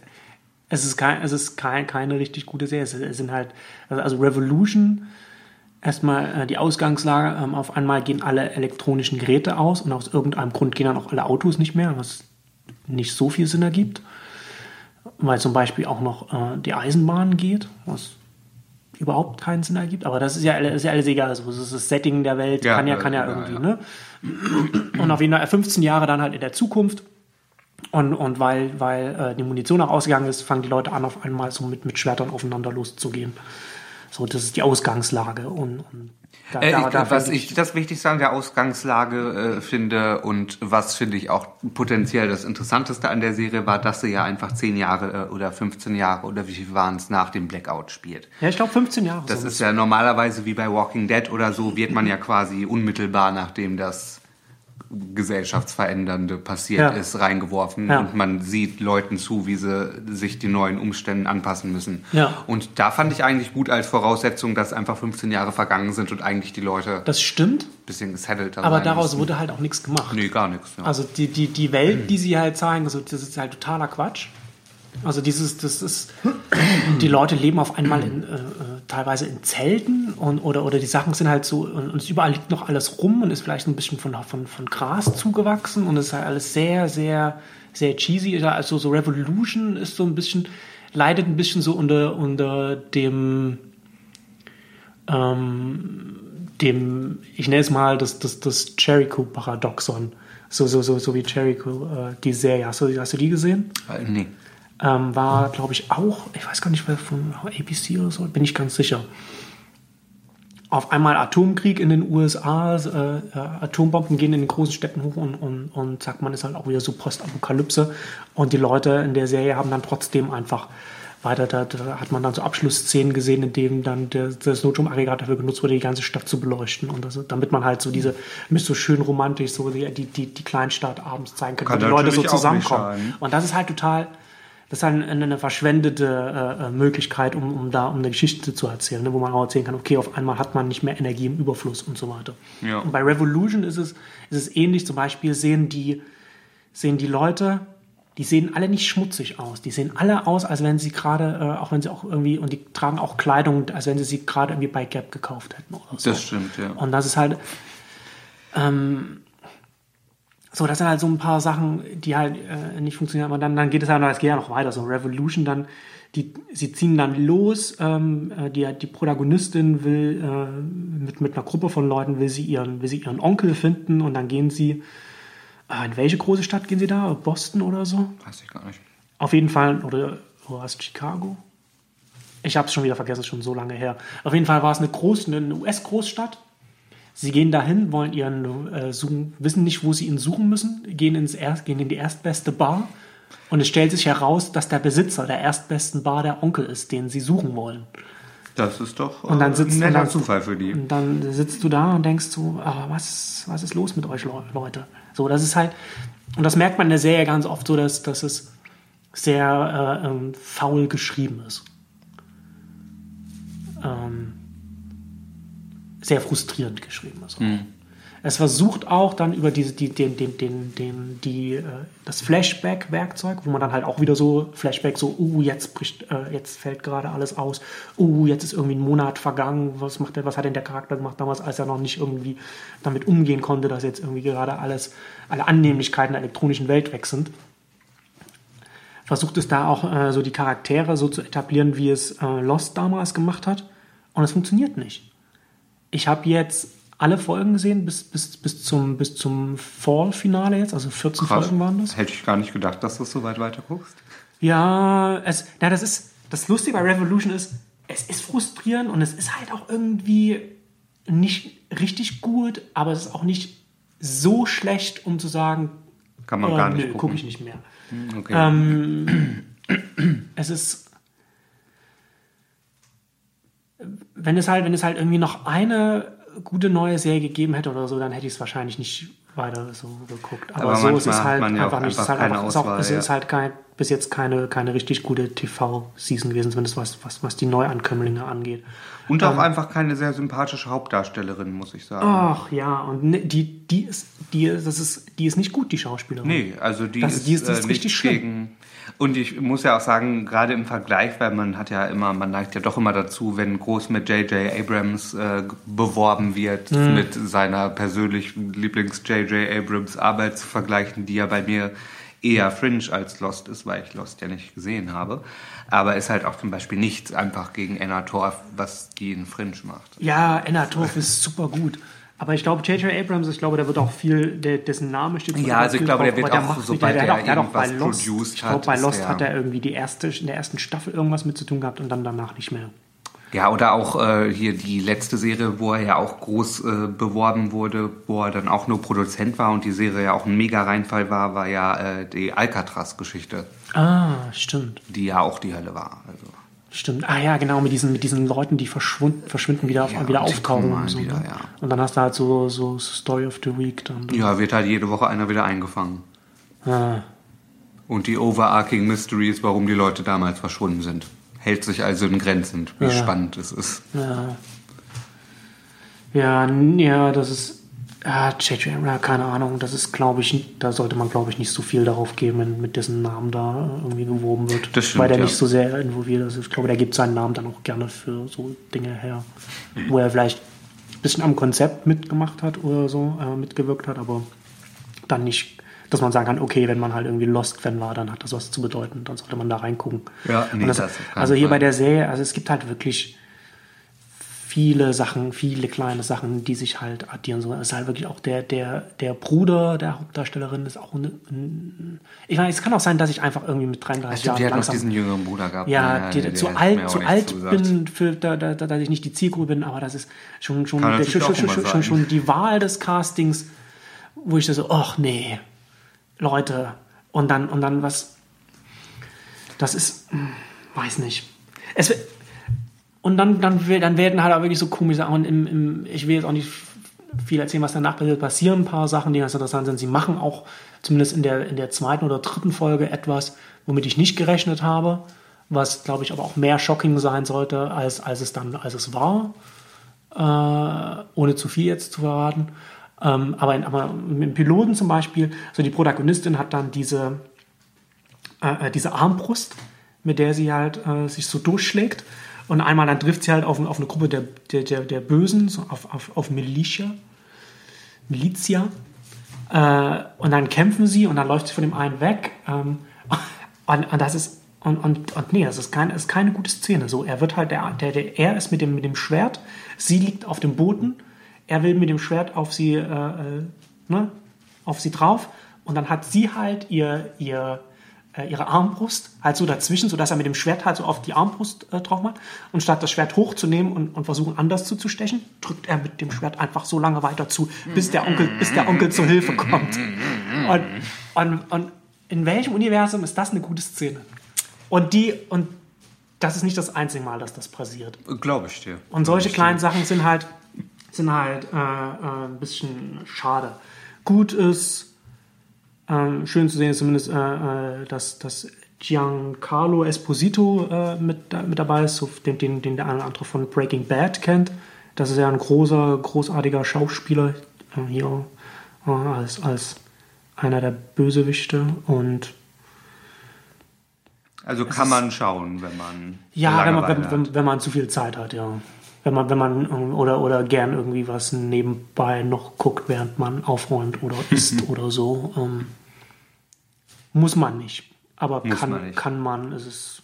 Speaker 3: es ist kein, es ist kein, keine richtig gute Serie. Es, es sind halt, also, also Revolution, erstmal äh, die Ausgangslage, ähm, auf einmal gehen alle elektronischen Geräte aus und aus irgendeinem Grund gehen dann auch alle Autos nicht mehr, was nicht so viel Sinn ergibt. Weil zum Beispiel auch noch äh, die Eisenbahn geht, was überhaupt keinen Sinn ergibt. Aber das ist ja, ist ja alles egal. Also, das ist das Setting der Welt,
Speaker 1: Ja,
Speaker 3: kann ja,
Speaker 1: äh,
Speaker 3: kann ja
Speaker 1: ja,
Speaker 3: irgendwie, ne? Und auf jeden Fall 15 Jahre dann halt in der Zukunft. Und, und weil, weil äh, die Munition auch ausgegangen ist, fangen die Leute an, auf einmal so mit, mit Schwertern aufeinander loszugehen. So, das ist die Ausgangslage. Und, und da,
Speaker 1: Äh, ich,
Speaker 3: da
Speaker 1: was
Speaker 3: find
Speaker 1: ich das Wichtigste an der Ausgangslage äh, finde und was finde ich auch potenziell das Interessanteste an der Serie war, dass sie ja einfach 10 Jahre äh, oder 15 Jahre oder wie viel waren es nach dem Blackout spielt.
Speaker 3: ja, ich glaube 15 Jahre.
Speaker 1: Das
Speaker 3: so.
Speaker 1: ist ja normalerweise wie bei Walking Dead oder so, wird man ja quasi unmittelbar nachdem das gesellschaftsverändernde passiert
Speaker 3: Ja.
Speaker 1: ist, reingeworfen
Speaker 3: Ja.
Speaker 1: und man sieht Leuten zu, wie sie sich den neuen Umständen anpassen müssen.
Speaker 3: Ja.
Speaker 1: Und da fand ich eigentlich gut als Voraussetzung, dass einfach 15 Jahre vergangen sind und eigentlich die Leute
Speaker 3: das stimmt,
Speaker 1: ein bisschen gesettelter
Speaker 3: aber
Speaker 1: sein
Speaker 3: daraus
Speaker 1: müssen.
Speaker 3: wurde halt auch nichts gemacht.
Speaker 1: Nee, gar nichts. Ja.
Speaker 3: Also die, die, die Welt, die sie halt zeigen, also das ist halt totaler Quatsch. Also dieses, das ist, die Leute leben auf einmal in, äh, äh, teilweise in Zelten und, oder, oder die Sachen sind halt so, und, und überall liegt noch alles rum und ist vielleicht ein bisschen von, von, von Gras zugewachsen und es ist halt alles sehr, sehr, sehr cheesy. Also so Revolution ist so ein bisschen, leidet ein bisschen so unter, unter dem, ähm, dem, ich nenne es mal das, das, das Jericho-Paradoxon. So, so, so, so wie Jericho, äh, die Serie. Hast du, hast du die gesehen?
Speaker 1: Äh, nee.
Speaker 3: Ähm, war, glaube ich, auch, ich weiß gar nicht, wer von ABC oder so, bin ich ganz sicher. Auf einmal Atomkrieg in den USA, äh, äh, Atombomben gehen in den großen Städten hoch und, und, und zack, man ist halt auch wieder so Postapokalypse. Und die Leute in der Serie haben dann trotzdem einfach weiter, da, da hat man dann so Abschlussszenen gesehen, in denen dann der, das Notstromaggregat dafür genutzt wurde, die ganze Stadt zu beleuchten. Und das, damit man halt so diese, mit so schön romantisch, so die, die, die, Kleinstadt abends zeigen kann,
Speaker 1: Kann
Speaker 3: wo die Leute so
Speaker 1: nicht
Speaker 3: zusammenkommen. Und das ist halt total, das ist halt eine, eine verschwendete äh, äh, Möglichkeit, um, um da um eine Geschichte zu erzählen, ne, wo man auch erzählen kann, okay, auf einmal hat man nicht mehr Energie im Überfluss und so weiter.
Speaker 1: Ja.
Speaker 3: Und bei Revolution ist es, ist es ähnlich. Zum Beispiel sehen die, sehen die Leute, die sehen alle nicht schmutzig aus. Die sehen alle aus, als wenn sie gerade, äh, auch wenn sie auch irgendwie, und die tragen auch Kleidung, als wenn sie sie gerade irgendwie bei Gap gekauft hätten oder so.
Speaker 1: Das stimmt, ja.
Speaker 3: Und das ist halt, ähm, so, das sind halt so ein paar Sachen, die halt äh, nicht funktionieren. Aber dann, dann geht es halt, es geht ja noch weiter. So Revolution, dann, die, sie ziehen dann los. Ähm, äh, die, die Protagonistin will äh, mit, mit einer Gruppe von Leuten will sie ihren, will sie ihren Onkel finden und dann gehen sie. Äh, in welche große Stadt gehen sie da? Boston oder so?
Speaker 1: Weiß ich gar nicht.
Speaker 3: Auf jeden Fall, oder war es Chicago? Ich habe es schon wieder vergessen, ist schon so lange her. Auf jeden Fall war es eine, eine US-Großstadt Sie gehen dahin, wollen ihren äh, suchen, wissen nicht, wo sie ihn suchen müssen, gehen, ins erst, gehen in die erstbeste Bar und es stellt sich heraus, dass der Besitzer der erstbesten Bar der Onkel ist, den sie suchen wollen.
Speaker 1: Das ist doch
Speaker 3: Und dann
Speaker 1: äh,
Speaker 3: sitzt
Speaker 1: ein
Speaker 3: und
Speaker 1: netter
Speaker 3: dann,
Speaker 1: Zufall für die.
Speaker 3: Und dann sitzt du da und denkst so, ah, was, was ist los mit euch Leu- Leute? So, das ist halt, und das merkt man in der Serie ganz oft so, dass, dass es sehr äh, ähm, faul geschrieben ist. Ähm, sehr frustrierend geschrieben ist. auch. Es versucht auch dann über diese, die, den, den, den, den, die, äh, das Flashback-Werkzeug, wo man dann halt auch wieder so Flashback, so, uh, jetzt bricht, äh, jetzt fällt gerade alles aus, uh, jetzt ist irgendwie ein Monat vergangen, was macht der, was hat denn der Charakter gemacht damals, als er noch nicht irgendwie damit umgehen konnte, dass jetzt irgendwie gerade alles, alle Annehmlichkeiten der elektronischen Welt weg sind. Versucht es da auch äh, so die Charaktere so zu etablieren, wie es äh, Lost damals gemacht hat. Und es funktioniert nicht. Ich habe jetzt alle Folgen gesehen bis, bis, bis zum, bis zum Fall-Finale jetzt, also 14
Speaker 1: Krass.
Speaker 3: Folgen waren das.
Speaker 1: Hätte ich gar nicht gedacht, dass du so weit weiter guckst.
Speaker 3: Ja, es, na, das ist, das Lustige bei Revolution ist, es ist frustrierend und es ist halt auch irgendwie nicht richtig gut, aber es ist auch nicht so schlecht, um zu sagen,
Speaker 1: Kann man
Speaker 3: oh,
Speaker 1: gar nicht
Speaker 3: gucke ich nicht mehr.
Speaker 1: Okay.
Speaker 3: Ähm, es ist, wenn es halt, wenn es halt irgendwie noch eine gute neue Serie gegeben hätte oder so, dann hätte ich es wahrscheinlich nicht weiter so geguckt. Aber,
Speaker 1: Aber
Speaker 3: so ist es halt
Speaker 1: ja
Speaker 3: einfach nicht. Es ist halt einfach, es ist auch,
Speaker 1: Auswahl,
Speaker 3: es
Speaker 1: ja.
Speaker 3: ist halt kein, bis jetzt keine, keine richtig gute TV-Season gewesen, zumindest was, was, was die Neuankömmlinge angeht.
Speaker 1: Und
Speaker 3: ähm,
Speaker 1: auch einfach keine sehr sympathische Hauptdarstellerin, muss ich sagen.
Speaker 3: Ach ja, und ne, die, die ist, die, das ist, die ist nicht gut, die Schauspielerin.
Speaker 1: Nee, also die
Speaker 3: Das-
Speaker 1: ist,
Speaker 3: die ist- die ist
Speaker 1: äh,
Speaker 3: richtig schlimm.
Speaker 1: gegen. Und ich muss ja auch sagen, gerade im Vergleich, weil man hat ja immer, man neigt ja doch immer dazu, wenn groß mit J.J. Abrams äh, beworben wird,
Speaker 3: Mhm.
Speaker 1: mit seiner persönlichen Lieblings-J.J. Abrams Arbeit zu vergleichen, die ja bei mir eher Fringe als Lost ist, weil ich Lost ja nicht gesehen habe. Aber ist halt auch zum Beispiel nichts einfach gegen Anna Torf, was die in Fringe macht.
Speaker 3: Ja, Anna Torf ist super gut. Aber ich glaube, J.J. Abrams, ich glaube, der wird auch viel, der, dessen Name steht.
Speaker 1: Ja, also ich glaube, der
Speaker 3: drauf,
Speaker 1: wird
Speaker 3: aber
Speaker 1: auch,
Speaker 3: nicht-
Speaker 1: sobald
Speaker 3: der,
Speaker 1: er
Speaker 3: hat auch- der hat auch bei Lost, ich glaube, bei Lost
Speaker 1: der-
Speaker 3: hat er irgendwie die erste, in der ersten Staffel irgendwas mit zu tun gehabt und dann danach nicht mehr.
Speaker 1: Ja, oder auch äh, hier die letzte Serie, wo er ja auch groß äh, beworben wurde, wo er dann auch nur Produzent war und die Serie ja auch ein mega Reinfall war, war ja äh, die Alcatraz-Geschichte,
Speaker 3: Ah, stimmt.
Speaker 1: die ja auch die Hölle war. Also,
Speaker 3: Stimmt. Ah ja, genau, mit diesen, mit diesen Leuten, die verschwunden, verschwinden, wieder,
Speaker 1: Ja,
Speaker 3: wieder auftauchen. Und, so,
Speaker 1: wieder,
Speaker 3: ne?
Speaker 1: ja.
Speaker 3: und dann hast du halt so, so Story of the Week. Dann.
Speaker 1: ja, wird halt jede Woche einer wieder eingefangen.
Speaker 3: Ah,
Speaker 1: Und die overarching Mystery ist, warum die Leute damals verschwunden sind. Hält sich also in Grenzen, wie
Speaker 3: Ja.
Speaker 1: spannend es ist.
Speaker 3: ja. Ja, ja, das ist. Ja, J.J. Abrams, keine Ahnung, das ist, glaube ich, da sollte man, glaube ich, nicht so viel darauf geben, wenn mit dessen Namen da irgendwie geworben wird.
Speaker 1: Das stimmt,
Speaker 3: weil der
Speaker 1: ja.
Speaker 3: nicht so sehr involviert ist. Ich glaube, der gibt seinen Namen dann auch gerne für so Dinge her, wo er vielleicht ein bisschen am Konzept mitgemacht hat oder so, äh, mitgewirkt hat, aber dann nicht, dass man sagen kann, okay, wenn man halt irgendwie Lost-Fan war, dann hat das was zu bedeuten, dann sollte man da reingucken.
Speaker 1: Ja, nee,
Speaker 3: das,
Speaker 1: das
Speaker 3: also hier
Speaker 1: Fall.
Speaker 3: bei der Serie, also es gibt halt wirklich viele Sachen, viele kleine Sachen, die sich halt addieren. So, es ist halt wirklich auch der, der, der Bruder der Hauptdarstellerin ist auch ein, ein ich meine, es kann auch sein, dass ich einfach irgendwie mit 33
Speaker 1: Stimmt, die
Speaker 3: Jahren
Speaker 1: hat noch
Speaker 3: langsam
Speaker 1: diesen jüngeren Bruder gehabt.
Speaker 3: ja,
Speaker 1: Naja,
Speaker 3: die,
Speaker 1: der-
Speaker 3: zu
Speaker 1: der ist mir
Speaker 3: alt, zu alt bin, für, da, da, da, dass ich nicht die Zielgruppe bin, aber das ist schon, schon, der, schon, schon, schon, schon, schon die Wahl des Castings, wo ich so, ach nee, Leute, und dann, und dann was, das ist, weiß nicht. Es, und dann, dann, dann werden halt auch wirklich so komische Sachen. Im, im, ich will jetzt auch nicht viel erzählen, was danach passiert. Passieren ein paar Sachen, die ganz interessant sind. Sie machen auch zumindest in der, in der zweiten oder dritten Folge etwas, womit ich nicht gerechnet habe, was, glaube ich, aber auch mehr shocking sein sollte, als, als es dann, als es war. Äh, ohne zu viel jetzt zu verraten. Ähm, aber, in, aber im Piloten zum Beispiel, so die Protagonistin hat dann diese, äh, äh, diese Armbrust, mit der sie halt äh, sich so durchschlägt. Und einmal dann trifft sie halt auf, auf eine Gruppe der, der, der, Bösen, so auf, auf, auf Militia. Milizia. Äh, und dann kämpfen sie und dann läuft sie von dem einen weg. Ähm, und, und das ist. Und, und, und nee, das ist, kein, ist keine gute Szene. So, er wird halt, der, der, der, er ist mit dem, mit dem Schwert, sie liegt auf dem Boden, er will mit dem Schwert auf sie, äh, äh, ne, auf sie drauf und dann hat sie halt ihr, ihr, äh, ihre Armbrust halt so dazwischen, sodass er mit dem Schwert halt so auf die Armbrust äh, drauf macht. Und statt das Schwert hochzunehmen und, und versuchen anders zuzustechen, drückt er mit dem Schwert einfach so lange weiter zu, bis der Onkel, bis der Onkel zur Hilfe kommt. Und, und, und in welchem Universum ist das eine gute Szene? Und die, und das ist nicht das einzige Mal, dass das passiert.
Speaker 1: Glaube ich dir.
Speaker 3: Und solche kleinen Sachen sind halt, sind halt äh, äh, ein bisschen schade. Gut ist, ähm, schön zu sehen ist zumindest, äh, äh, dass, dass Giancarlo Esposito äh, mit, mit dabei ist, den, den, den der eine oder andere von Breaking Bad kennt. Das ist ja ein großer, großartiger Schauspieler äh, hier äh, als, als einer der Bösewichte und
Speaker 1: Also kann man schauen, wenn man.
Speaker 3: Ja, wenn man, wenn, wenn, wenn man zu viel Zeit hat, ja. Wenn man, wenn man, oder, oder gern irgendwie was nebenbei noch guckt, während man aufräumt oder isst oder so. Ähm, muss man nicht. Aber
Speaker 1: Muss
Speaker 3: kann,
Speaker 1: man nicht.
Speaker 3: kann man, es ist,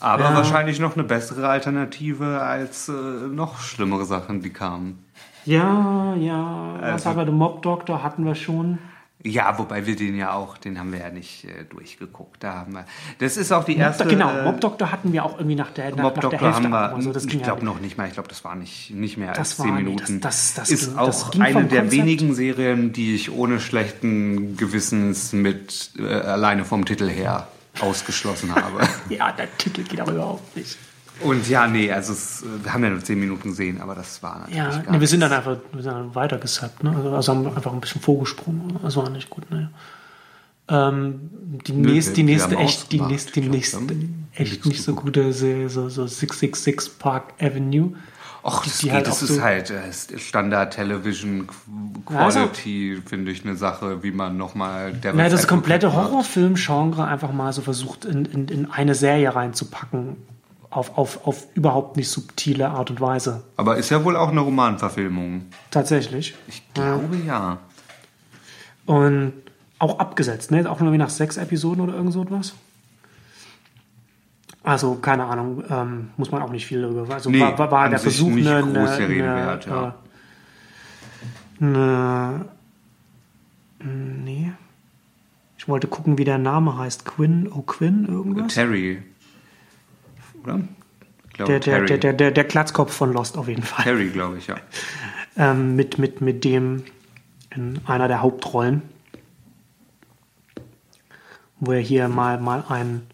Speaker 1: Aber
Speaker 3: Ja.
Speaker 1: wahrscheinlich noch eine bessere Alternative als äh, noch schlimmere Sachen, die kamen.
Speaker 3: ja, ja, was
Speaker 1: Also-
Speaker 3: haben wir, den Mob Doctor hatten wir schon.
Speaker 1: Ja, wobei wir den ja auch, den haben wir ja nicht äh, durchgeguckt. Da haben wir, das ist auch die erste.
Speaker 3: genau,
Speaker 1: äh,
Speaker 3: Mob Doctor hatten wir auch irgendwie nach der, nach,
Speaker 1: Mob
Speaker 3: nach der Hälfte
Speaker 1: haben wir.
Speaker 3: Also
Speaker 1: ich
Speaker 3: ja
Speaker 1: glaube noch nicht mal, ich glaube, das war nicht, nicht mehr als zehn Minuten.
Speaker 3: das- das- das
Speaker 1: ist
Speaker 3: ging-
Speaker 1: auch eine der
Speaker 3: Konzept-
Speaker 1: wenigen Serien, die ich ohne schlechten Gewissens mit äh, alleine vom Titel her ausgeschlossen habe.
Speaker 3: Ja, der Titel geht aber überhaupt nicht.
Speaker 1: Und ja, nee, also es, wir haben ja nur zehn Minuten gesehen, aber das war natürlich
Speaker 3: Ja, nee, wir sind dann einfach wir sind dann weitergesappt, ne? Also, also haben einfach ein bisschen vorgesprungen. Das war nicht gut, ne? Ähm, die,
Speaker 1: Nö,
Speaker 3: nächste, die nächste echt, die nächste, die nächste
Speaker 1: wir haben
Speaker 3: echt nicht so gute Serie, so, so 666 Park Avenue.
Speaker 1: Och,
Speaker 3: die-
Speaker 1: das,
Speaker 3: die
Speaker 1: geht,
Speaker 3: halt
Speaker 1: das ist
Speaker 3: so-
Speaker 1: halt äh, Standard Television
Speaker 3: Also-
Speaker 1: Quality, finde ich, eine Sache, wie man nochmal der
Speaker 3: Na, das komplette. Horrorfilm-Genre einfach mal so versucht, in, in, in eine Serie reinzupacken. Auf, auf, auf überhaupt nicht subtile Art und Weise.
Speaker 1: Aber ist ja wohl auch eine Romanverfilmung.
Speaker 3: Tatsächlich.
Speaker 1: Ich glaube ja.
Speaker 3: Und auch abgesetzt, ne? Auch nur wie nach sechs Episoden oder irgend so etwas. Also, keine Ahnung, ähm, muss man auch nicht viel darüber. Also,
Speaker 1: Nee,
Speaker 3: war, war, der Versuch,
Speaker 1: nicht
Speaker 3: eine,
Speaker 1: groß
Speaker 3: eine,
Speaker 1: der Rede
Speaker 3: eine,
Speaker 1: wert, ja.
Speaker 3: äh, eine, nee. Ich wollte gucken, wie der Name heißt. Quinn, O'Quinn, irgendwas?
Speaker 1: Terry. Oder? Ich glaube,
Speaker 3: Der, der, der, der, der, der Klatzkopf von Lost auf jeden Fall.
Speaker 1: Terry, glaube ich, ja.
Speaker 3: ähm, mit, mit, mit dem in einer der Hauptrollen, wo er hier mal, mal einen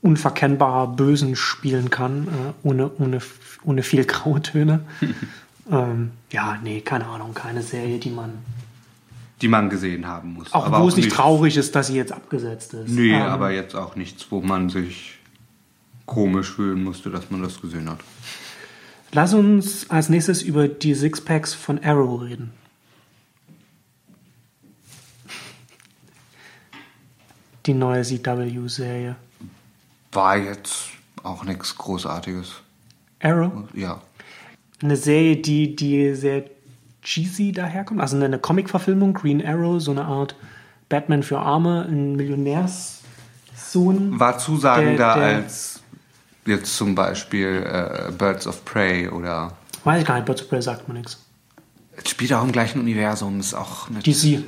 Speaker 3: unverkennbarer Bösen spielen kann, äh, ohne, ohne, ohne viel graue Töne. ähm, ja, nee, keine Ahnung, keine Serie, die man.
Speaker 1: Die man gesehen haben muss.
Speaker 3: Auch
Speaker 1: Aber
Speaker 3: wo es nicht traurig ist, dass sie jetzt abgesetzt ist.
Speaker 1: Nee,
Speaker 3: Ähm,
Speaker 1: aber jetzt auch nichts, wo man sich komisch fühlen musste, dass man das gesehen hat.
Speaker 3: Lass uns als nächstes über die Sixpacks von Arrow reden. Die neue CW-Serie.
Speaker 1: War jetzt auch nichts Großartiges.
Speaker 3: Arrow?
Speaker 1: Ja.
Speaker 3: Eine Serie, die, die sehr cheesy daherkommt. Also eine Comic-Verfilmung, Green Arrow, so eine Art Batman für Arme, ein Millionärssohn.
Speaker 1: War zusagender
Speaker 3: Der- der-
Speaker 1: als jetzt zum Beispiel äh, Birds of Prey oder.
Speaker 3: Weiß ich gar nicht, Birds of Prey sagt mir nichts.
Speaker 1: Es spielt auch im gleichen Universum, ist auch mit.
Speaker 3: DC.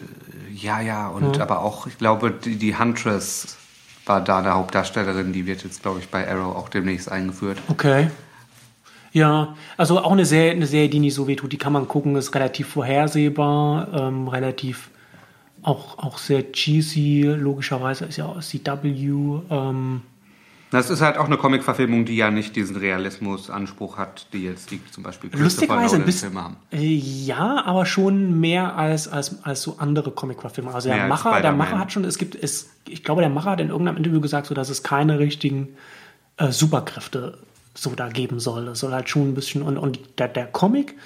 Speaker 1: Ja, ja, und aber auch, ich glaube, die, die Huntress war da eine Hauptdarstellerin, die wird jetzt, glaube ich, bei Arrow auch demnächst eingeführt.
Speaker 3: Okay. Ja, also auch eine Serie, eine Serie, die nicht so wehtut. Die kann man gucken, ist relativ vorhersehbar, ähm, relativ auch, auch sehr cheesy, logischerweise ist ja auch CW. Ähm,
Speaker 1: Das ist halt auch eine Comic-Verfilmung, die ja nicht diesen Realismus-Anspruch hat, die jetzt die zum Beispiel
Speaker 3: lustigerweise ein bisschen.
Speaker 1: Haben.
Speaker 3: Äh, ja, aber schon mehr als, als, als so andere Comic-Verfilme. Also
Speaker 1: Mehr
Speaker 3: der
Speaker 1: als
Speaker 3: Macher, der. Macher hat schon, es gibt, es, ich glaube, der Macher hat in irgendeinem Interview gesagt, so, dass es keine richtigen äh, Superkräfte so da geben soll. Es soll halt schon ein bisschen, und, und der, der Comic,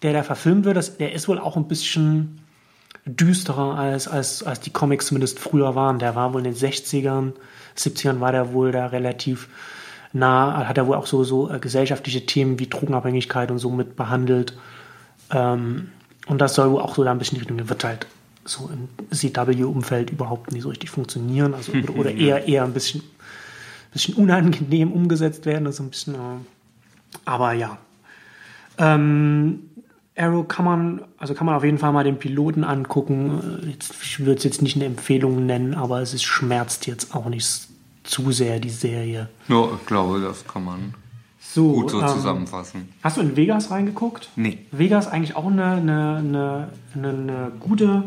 Speaker 3: der da verfilmt wird, das, der ist wohl auch ein bisschen düsterer als, als, als die Comics zumindest früher waren. Der war wohl in den 60ern, 70ern war der wohl da relativ nah, hat er wohl auch so, so äh, gesellschaftliche Themen wie Drogenabhängigkeit und so mit behandelt. Ähm, und das soll wohl auch so da ein bisschen Richtung, wird halt so im CW-Umfeld überhaupt nicht so richtig funktionieren. Also, oder, oder eher, eher ein bisschen, bisschen unangenehm umgesetzt werden. Also ein bisschen, äh, aber ja. Ähm, Arrow kann man, also kann man auf jeden Fall mal den Piloten angucken. Äh, Jetzt, ich würde es jetzt nicht eine Empfehlung nennen, aber es ist, schmerzt jetzt auch nicht zu sehr, die Serie.
Speaker 1: Ja, ich glaube, das kann man
Speaker 3: So,
Speaker 1: gut so
Speaker 3: ähm,
Speaker 1: zusammenfassen.
Speaker 3: Hast du in Vegas reingeguckt?
Speaker 1: Nee.
Speaker 3: Vegas eigentlich auch eine, eine, eine, eine, eine gute,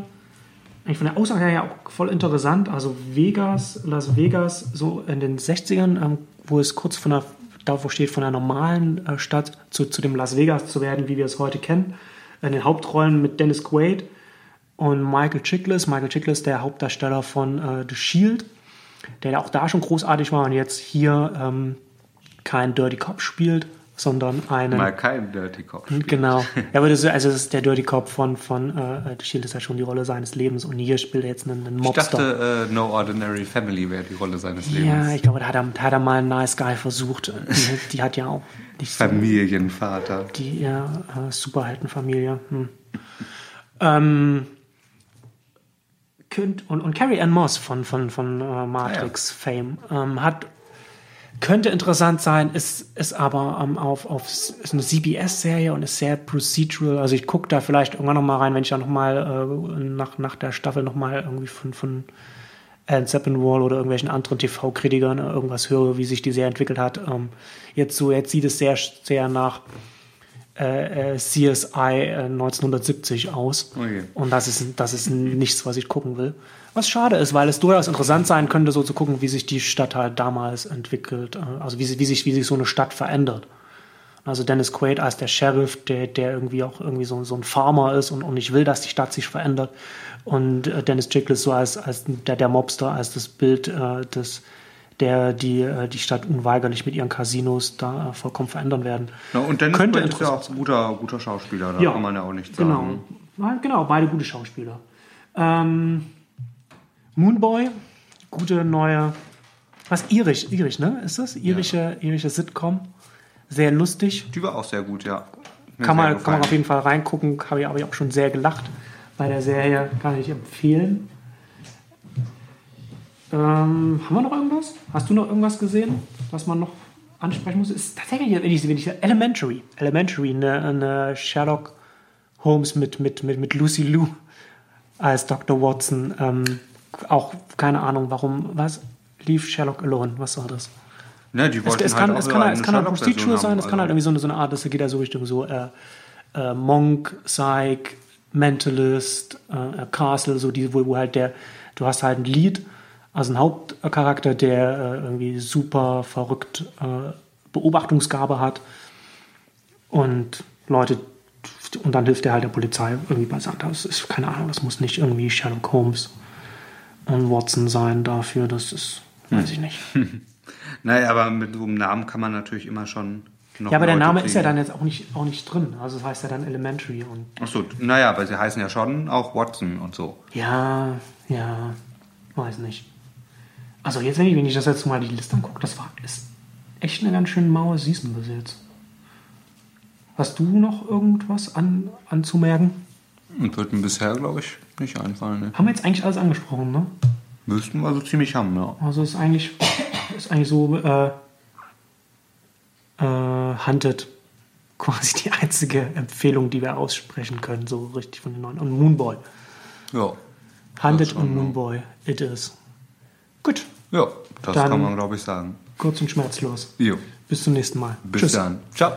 Speaker 3: eigentlich von der Aussage her ja auch voll interessant. Also Vegas, Las Vegas, so in den 60ern, ähm, wo es kurz von der, davor steht, von der normalen äh, Stadt zu, zu dem Las Vegas zu werden, wie wir es heute kennen. In den Hauptrollen mit Dennis Quaid und Michael Chiklis. Michael Chiklis, der Hauptdarsteller von äh, The Shield, der auch da schon großartig war und jetzt hier ähm, kein Dirty Cop spielt, sondern einen
Speaker 1: Mal kein Dirty Cop. spielen.
Speaker 3: Genau. Ja, aber das, also das ist der Dirty Cop von, von äh, The Shield ist ja schon die Rolle seines Lebens und hier spielt er jetzt einen, einen
Speaker 1: Ich
Speaker 3: Mobster.
Speaker 1: dachte, äh, No Ordinary Family wäre die Rolle seines Lebens.
Speaker 3: ja, ich glaube, da hat er, da hat er mal einen Nice Guy versucht. Die, die hat ja auch nicht so,
Speaker 1: Familienvater.
Speaker 3: die ja, äh, Superheldenfamilie. Hm. Ähm, und, und Carrie Ann Moss von, von, von äh, Matrix Fame ähm, hat könnte interessant sein, ist, ist aber ähm, auf, auf ist eine CBS-Serie und ist sehr procedural. Also ich gucke da vielleicht irgendwann noch mal rein, wenn ich da noch mal äh, nach, nach der Staffel noch mal irgendwie von, von Alan Sepinwall oder irgendwelchen anderen TV-Kritikern irgendwas höre, wie sich die Serie entwickelt hat. Ähm, jetzt so, jetzt sieht es sehr, sehr nach äh, äh, CSI äh, 1970 aus.
Speaker 1: Okay.
Speaker 3: Und das ist, das ist nichts, was ich gucken will. Was schade ist, weil es durchaus interessant sein könnte, so zu gucken, wie sich die Stadt halt damals entwickelt. Also wie, wie, sich, wie sich so eine Stadt verändert. Also Dennis Quaid als der Sheriff, der, der irgendwie auch irgendwie so, so ein Farmer ist und, und nicht will, dass die Stadt sich verändert. Und Dennis Chiklis so als, als der, der Mobster, als das Bild äh, des, der die, äh, die Stadt unweigerlich mit ihren Casinos da äh, vollkommen verändern werden.
Speaker 1: Ja, und Dennis
Speaker 3: Könnte
Speaker 1: Quaid ist ja auch ein guter, guter Schauspieler, da
Speaker 3: Ja.
Speaker 1: kann man ja auch nichts
Speaker 3: Genau.
Speaker 1: sagen.
Speaker 3: Ja, genau, beide gute Schauspieler. Ähm, Moonboy, gute neue, was irisch, irisch, ne? Ist das? Irische, irische Sitcom. Sehr lustig.
Speaker 1: Die war auch sehr gut, ja. Mir
Speaker 3: Kann man, kann man
Speaker 1: gefallen.
Speaker 3: auf jeden Fall reingucken. Habe ich, hab ich auch schon sehr gelacht bei der Serie. Kann ich empfehlen. Ähm, haben wir noch irgendwas? Hast du noch irgendwas gesehen, was man noch ansprechen muss? Ist tatsächlich, wenn ich, wenn ich Elementary. Elementary, eine, eine Sherlock Holmes mit, mit, mit, mit Lucy Liu als Dr. Watson. Ähm, auch keine Ahnung, warum. Was? Leave Sherlock alone. Was soll das?
Speaker 1: Ne, die
Speaker 3: Es,
Speaker 1: wollten
Speaker 3: es,
Speaker 1: halt
Speaker 3: kann,
Speaker 1: auch
Speaker 3: es, kann, halt-
Speaker 1: eine
Speaker 3: es kann halt procedural sein, es kann halt
Speaker 1: also-
Speaker 3: irgendwie so eine, so eine Art, das geht ja so Richtung so äh, äh, Monk, Psych, Mentalist, äh, Castle, so die, wo, wo halt der, du hast halt ein Lead, also einen Hauptcharakter, der äh, irgendwie super verrückt äh, Beobachtungsgabe hat und Leute, und dann hilft er halt der Polizei irgendwie bei. Das ist keine Ahnung, das muss nicht irgendwie Sherlock Holmes und Watson sein dafür, das ist, weiß ich nicht.
Speaker 1: Naja, aber mit so einem Namen kann man natürlich immer schon noch
Speaker 3: Ja, aber der
Speaker 1: Leute
Speaker 3: Name ist ja
Speaker 1: kriegen.
Speaker 3: dann jetzt auch nicht, auch nicht drin. Also das heißt ja dann Elementary und.
Speaker 1: Achso, naja, aber sie heißen ja schon auch Watson und so.
Speaker 3: Ja, ja, weiß nicht. Also jetzt, wenn ich, wenn ich das jetzt mal die Liste angucke, das war ist echt eine ganz schön maue Season bis jetzt. Hast du noch irgendwas an, anzumerken?
Speaker 1: Und wird mir bisher, glaube ich, nicht einfallen. Ne?
Speaker 3: Haben wir jetzt eigentlich alles angesprochen, ne?
Speaker 1: Müssten wir so ziemlich haben, ja.
Speaker 3: Also ist eigentlich, ist eigentlich so äh, äh, Hunted quasi die einzige Empfehlung, die wir aussprechen können, so richtig von den neuen. Und Moonboy.
Speaker 1: Ja,
Speaker 3: Hunted und. Moonboy, it is. Gut,
Speaker 1: ja das
Speaker 3: Dann-
Speaker 1: kann man, glaube ich, sagen.
Speaker 3: kurz und schmerzlos.
Speaker 1: Jo,
Speaker 3: Bis zum nächsten Mal.
Speaker 1: bis dann. Ciao.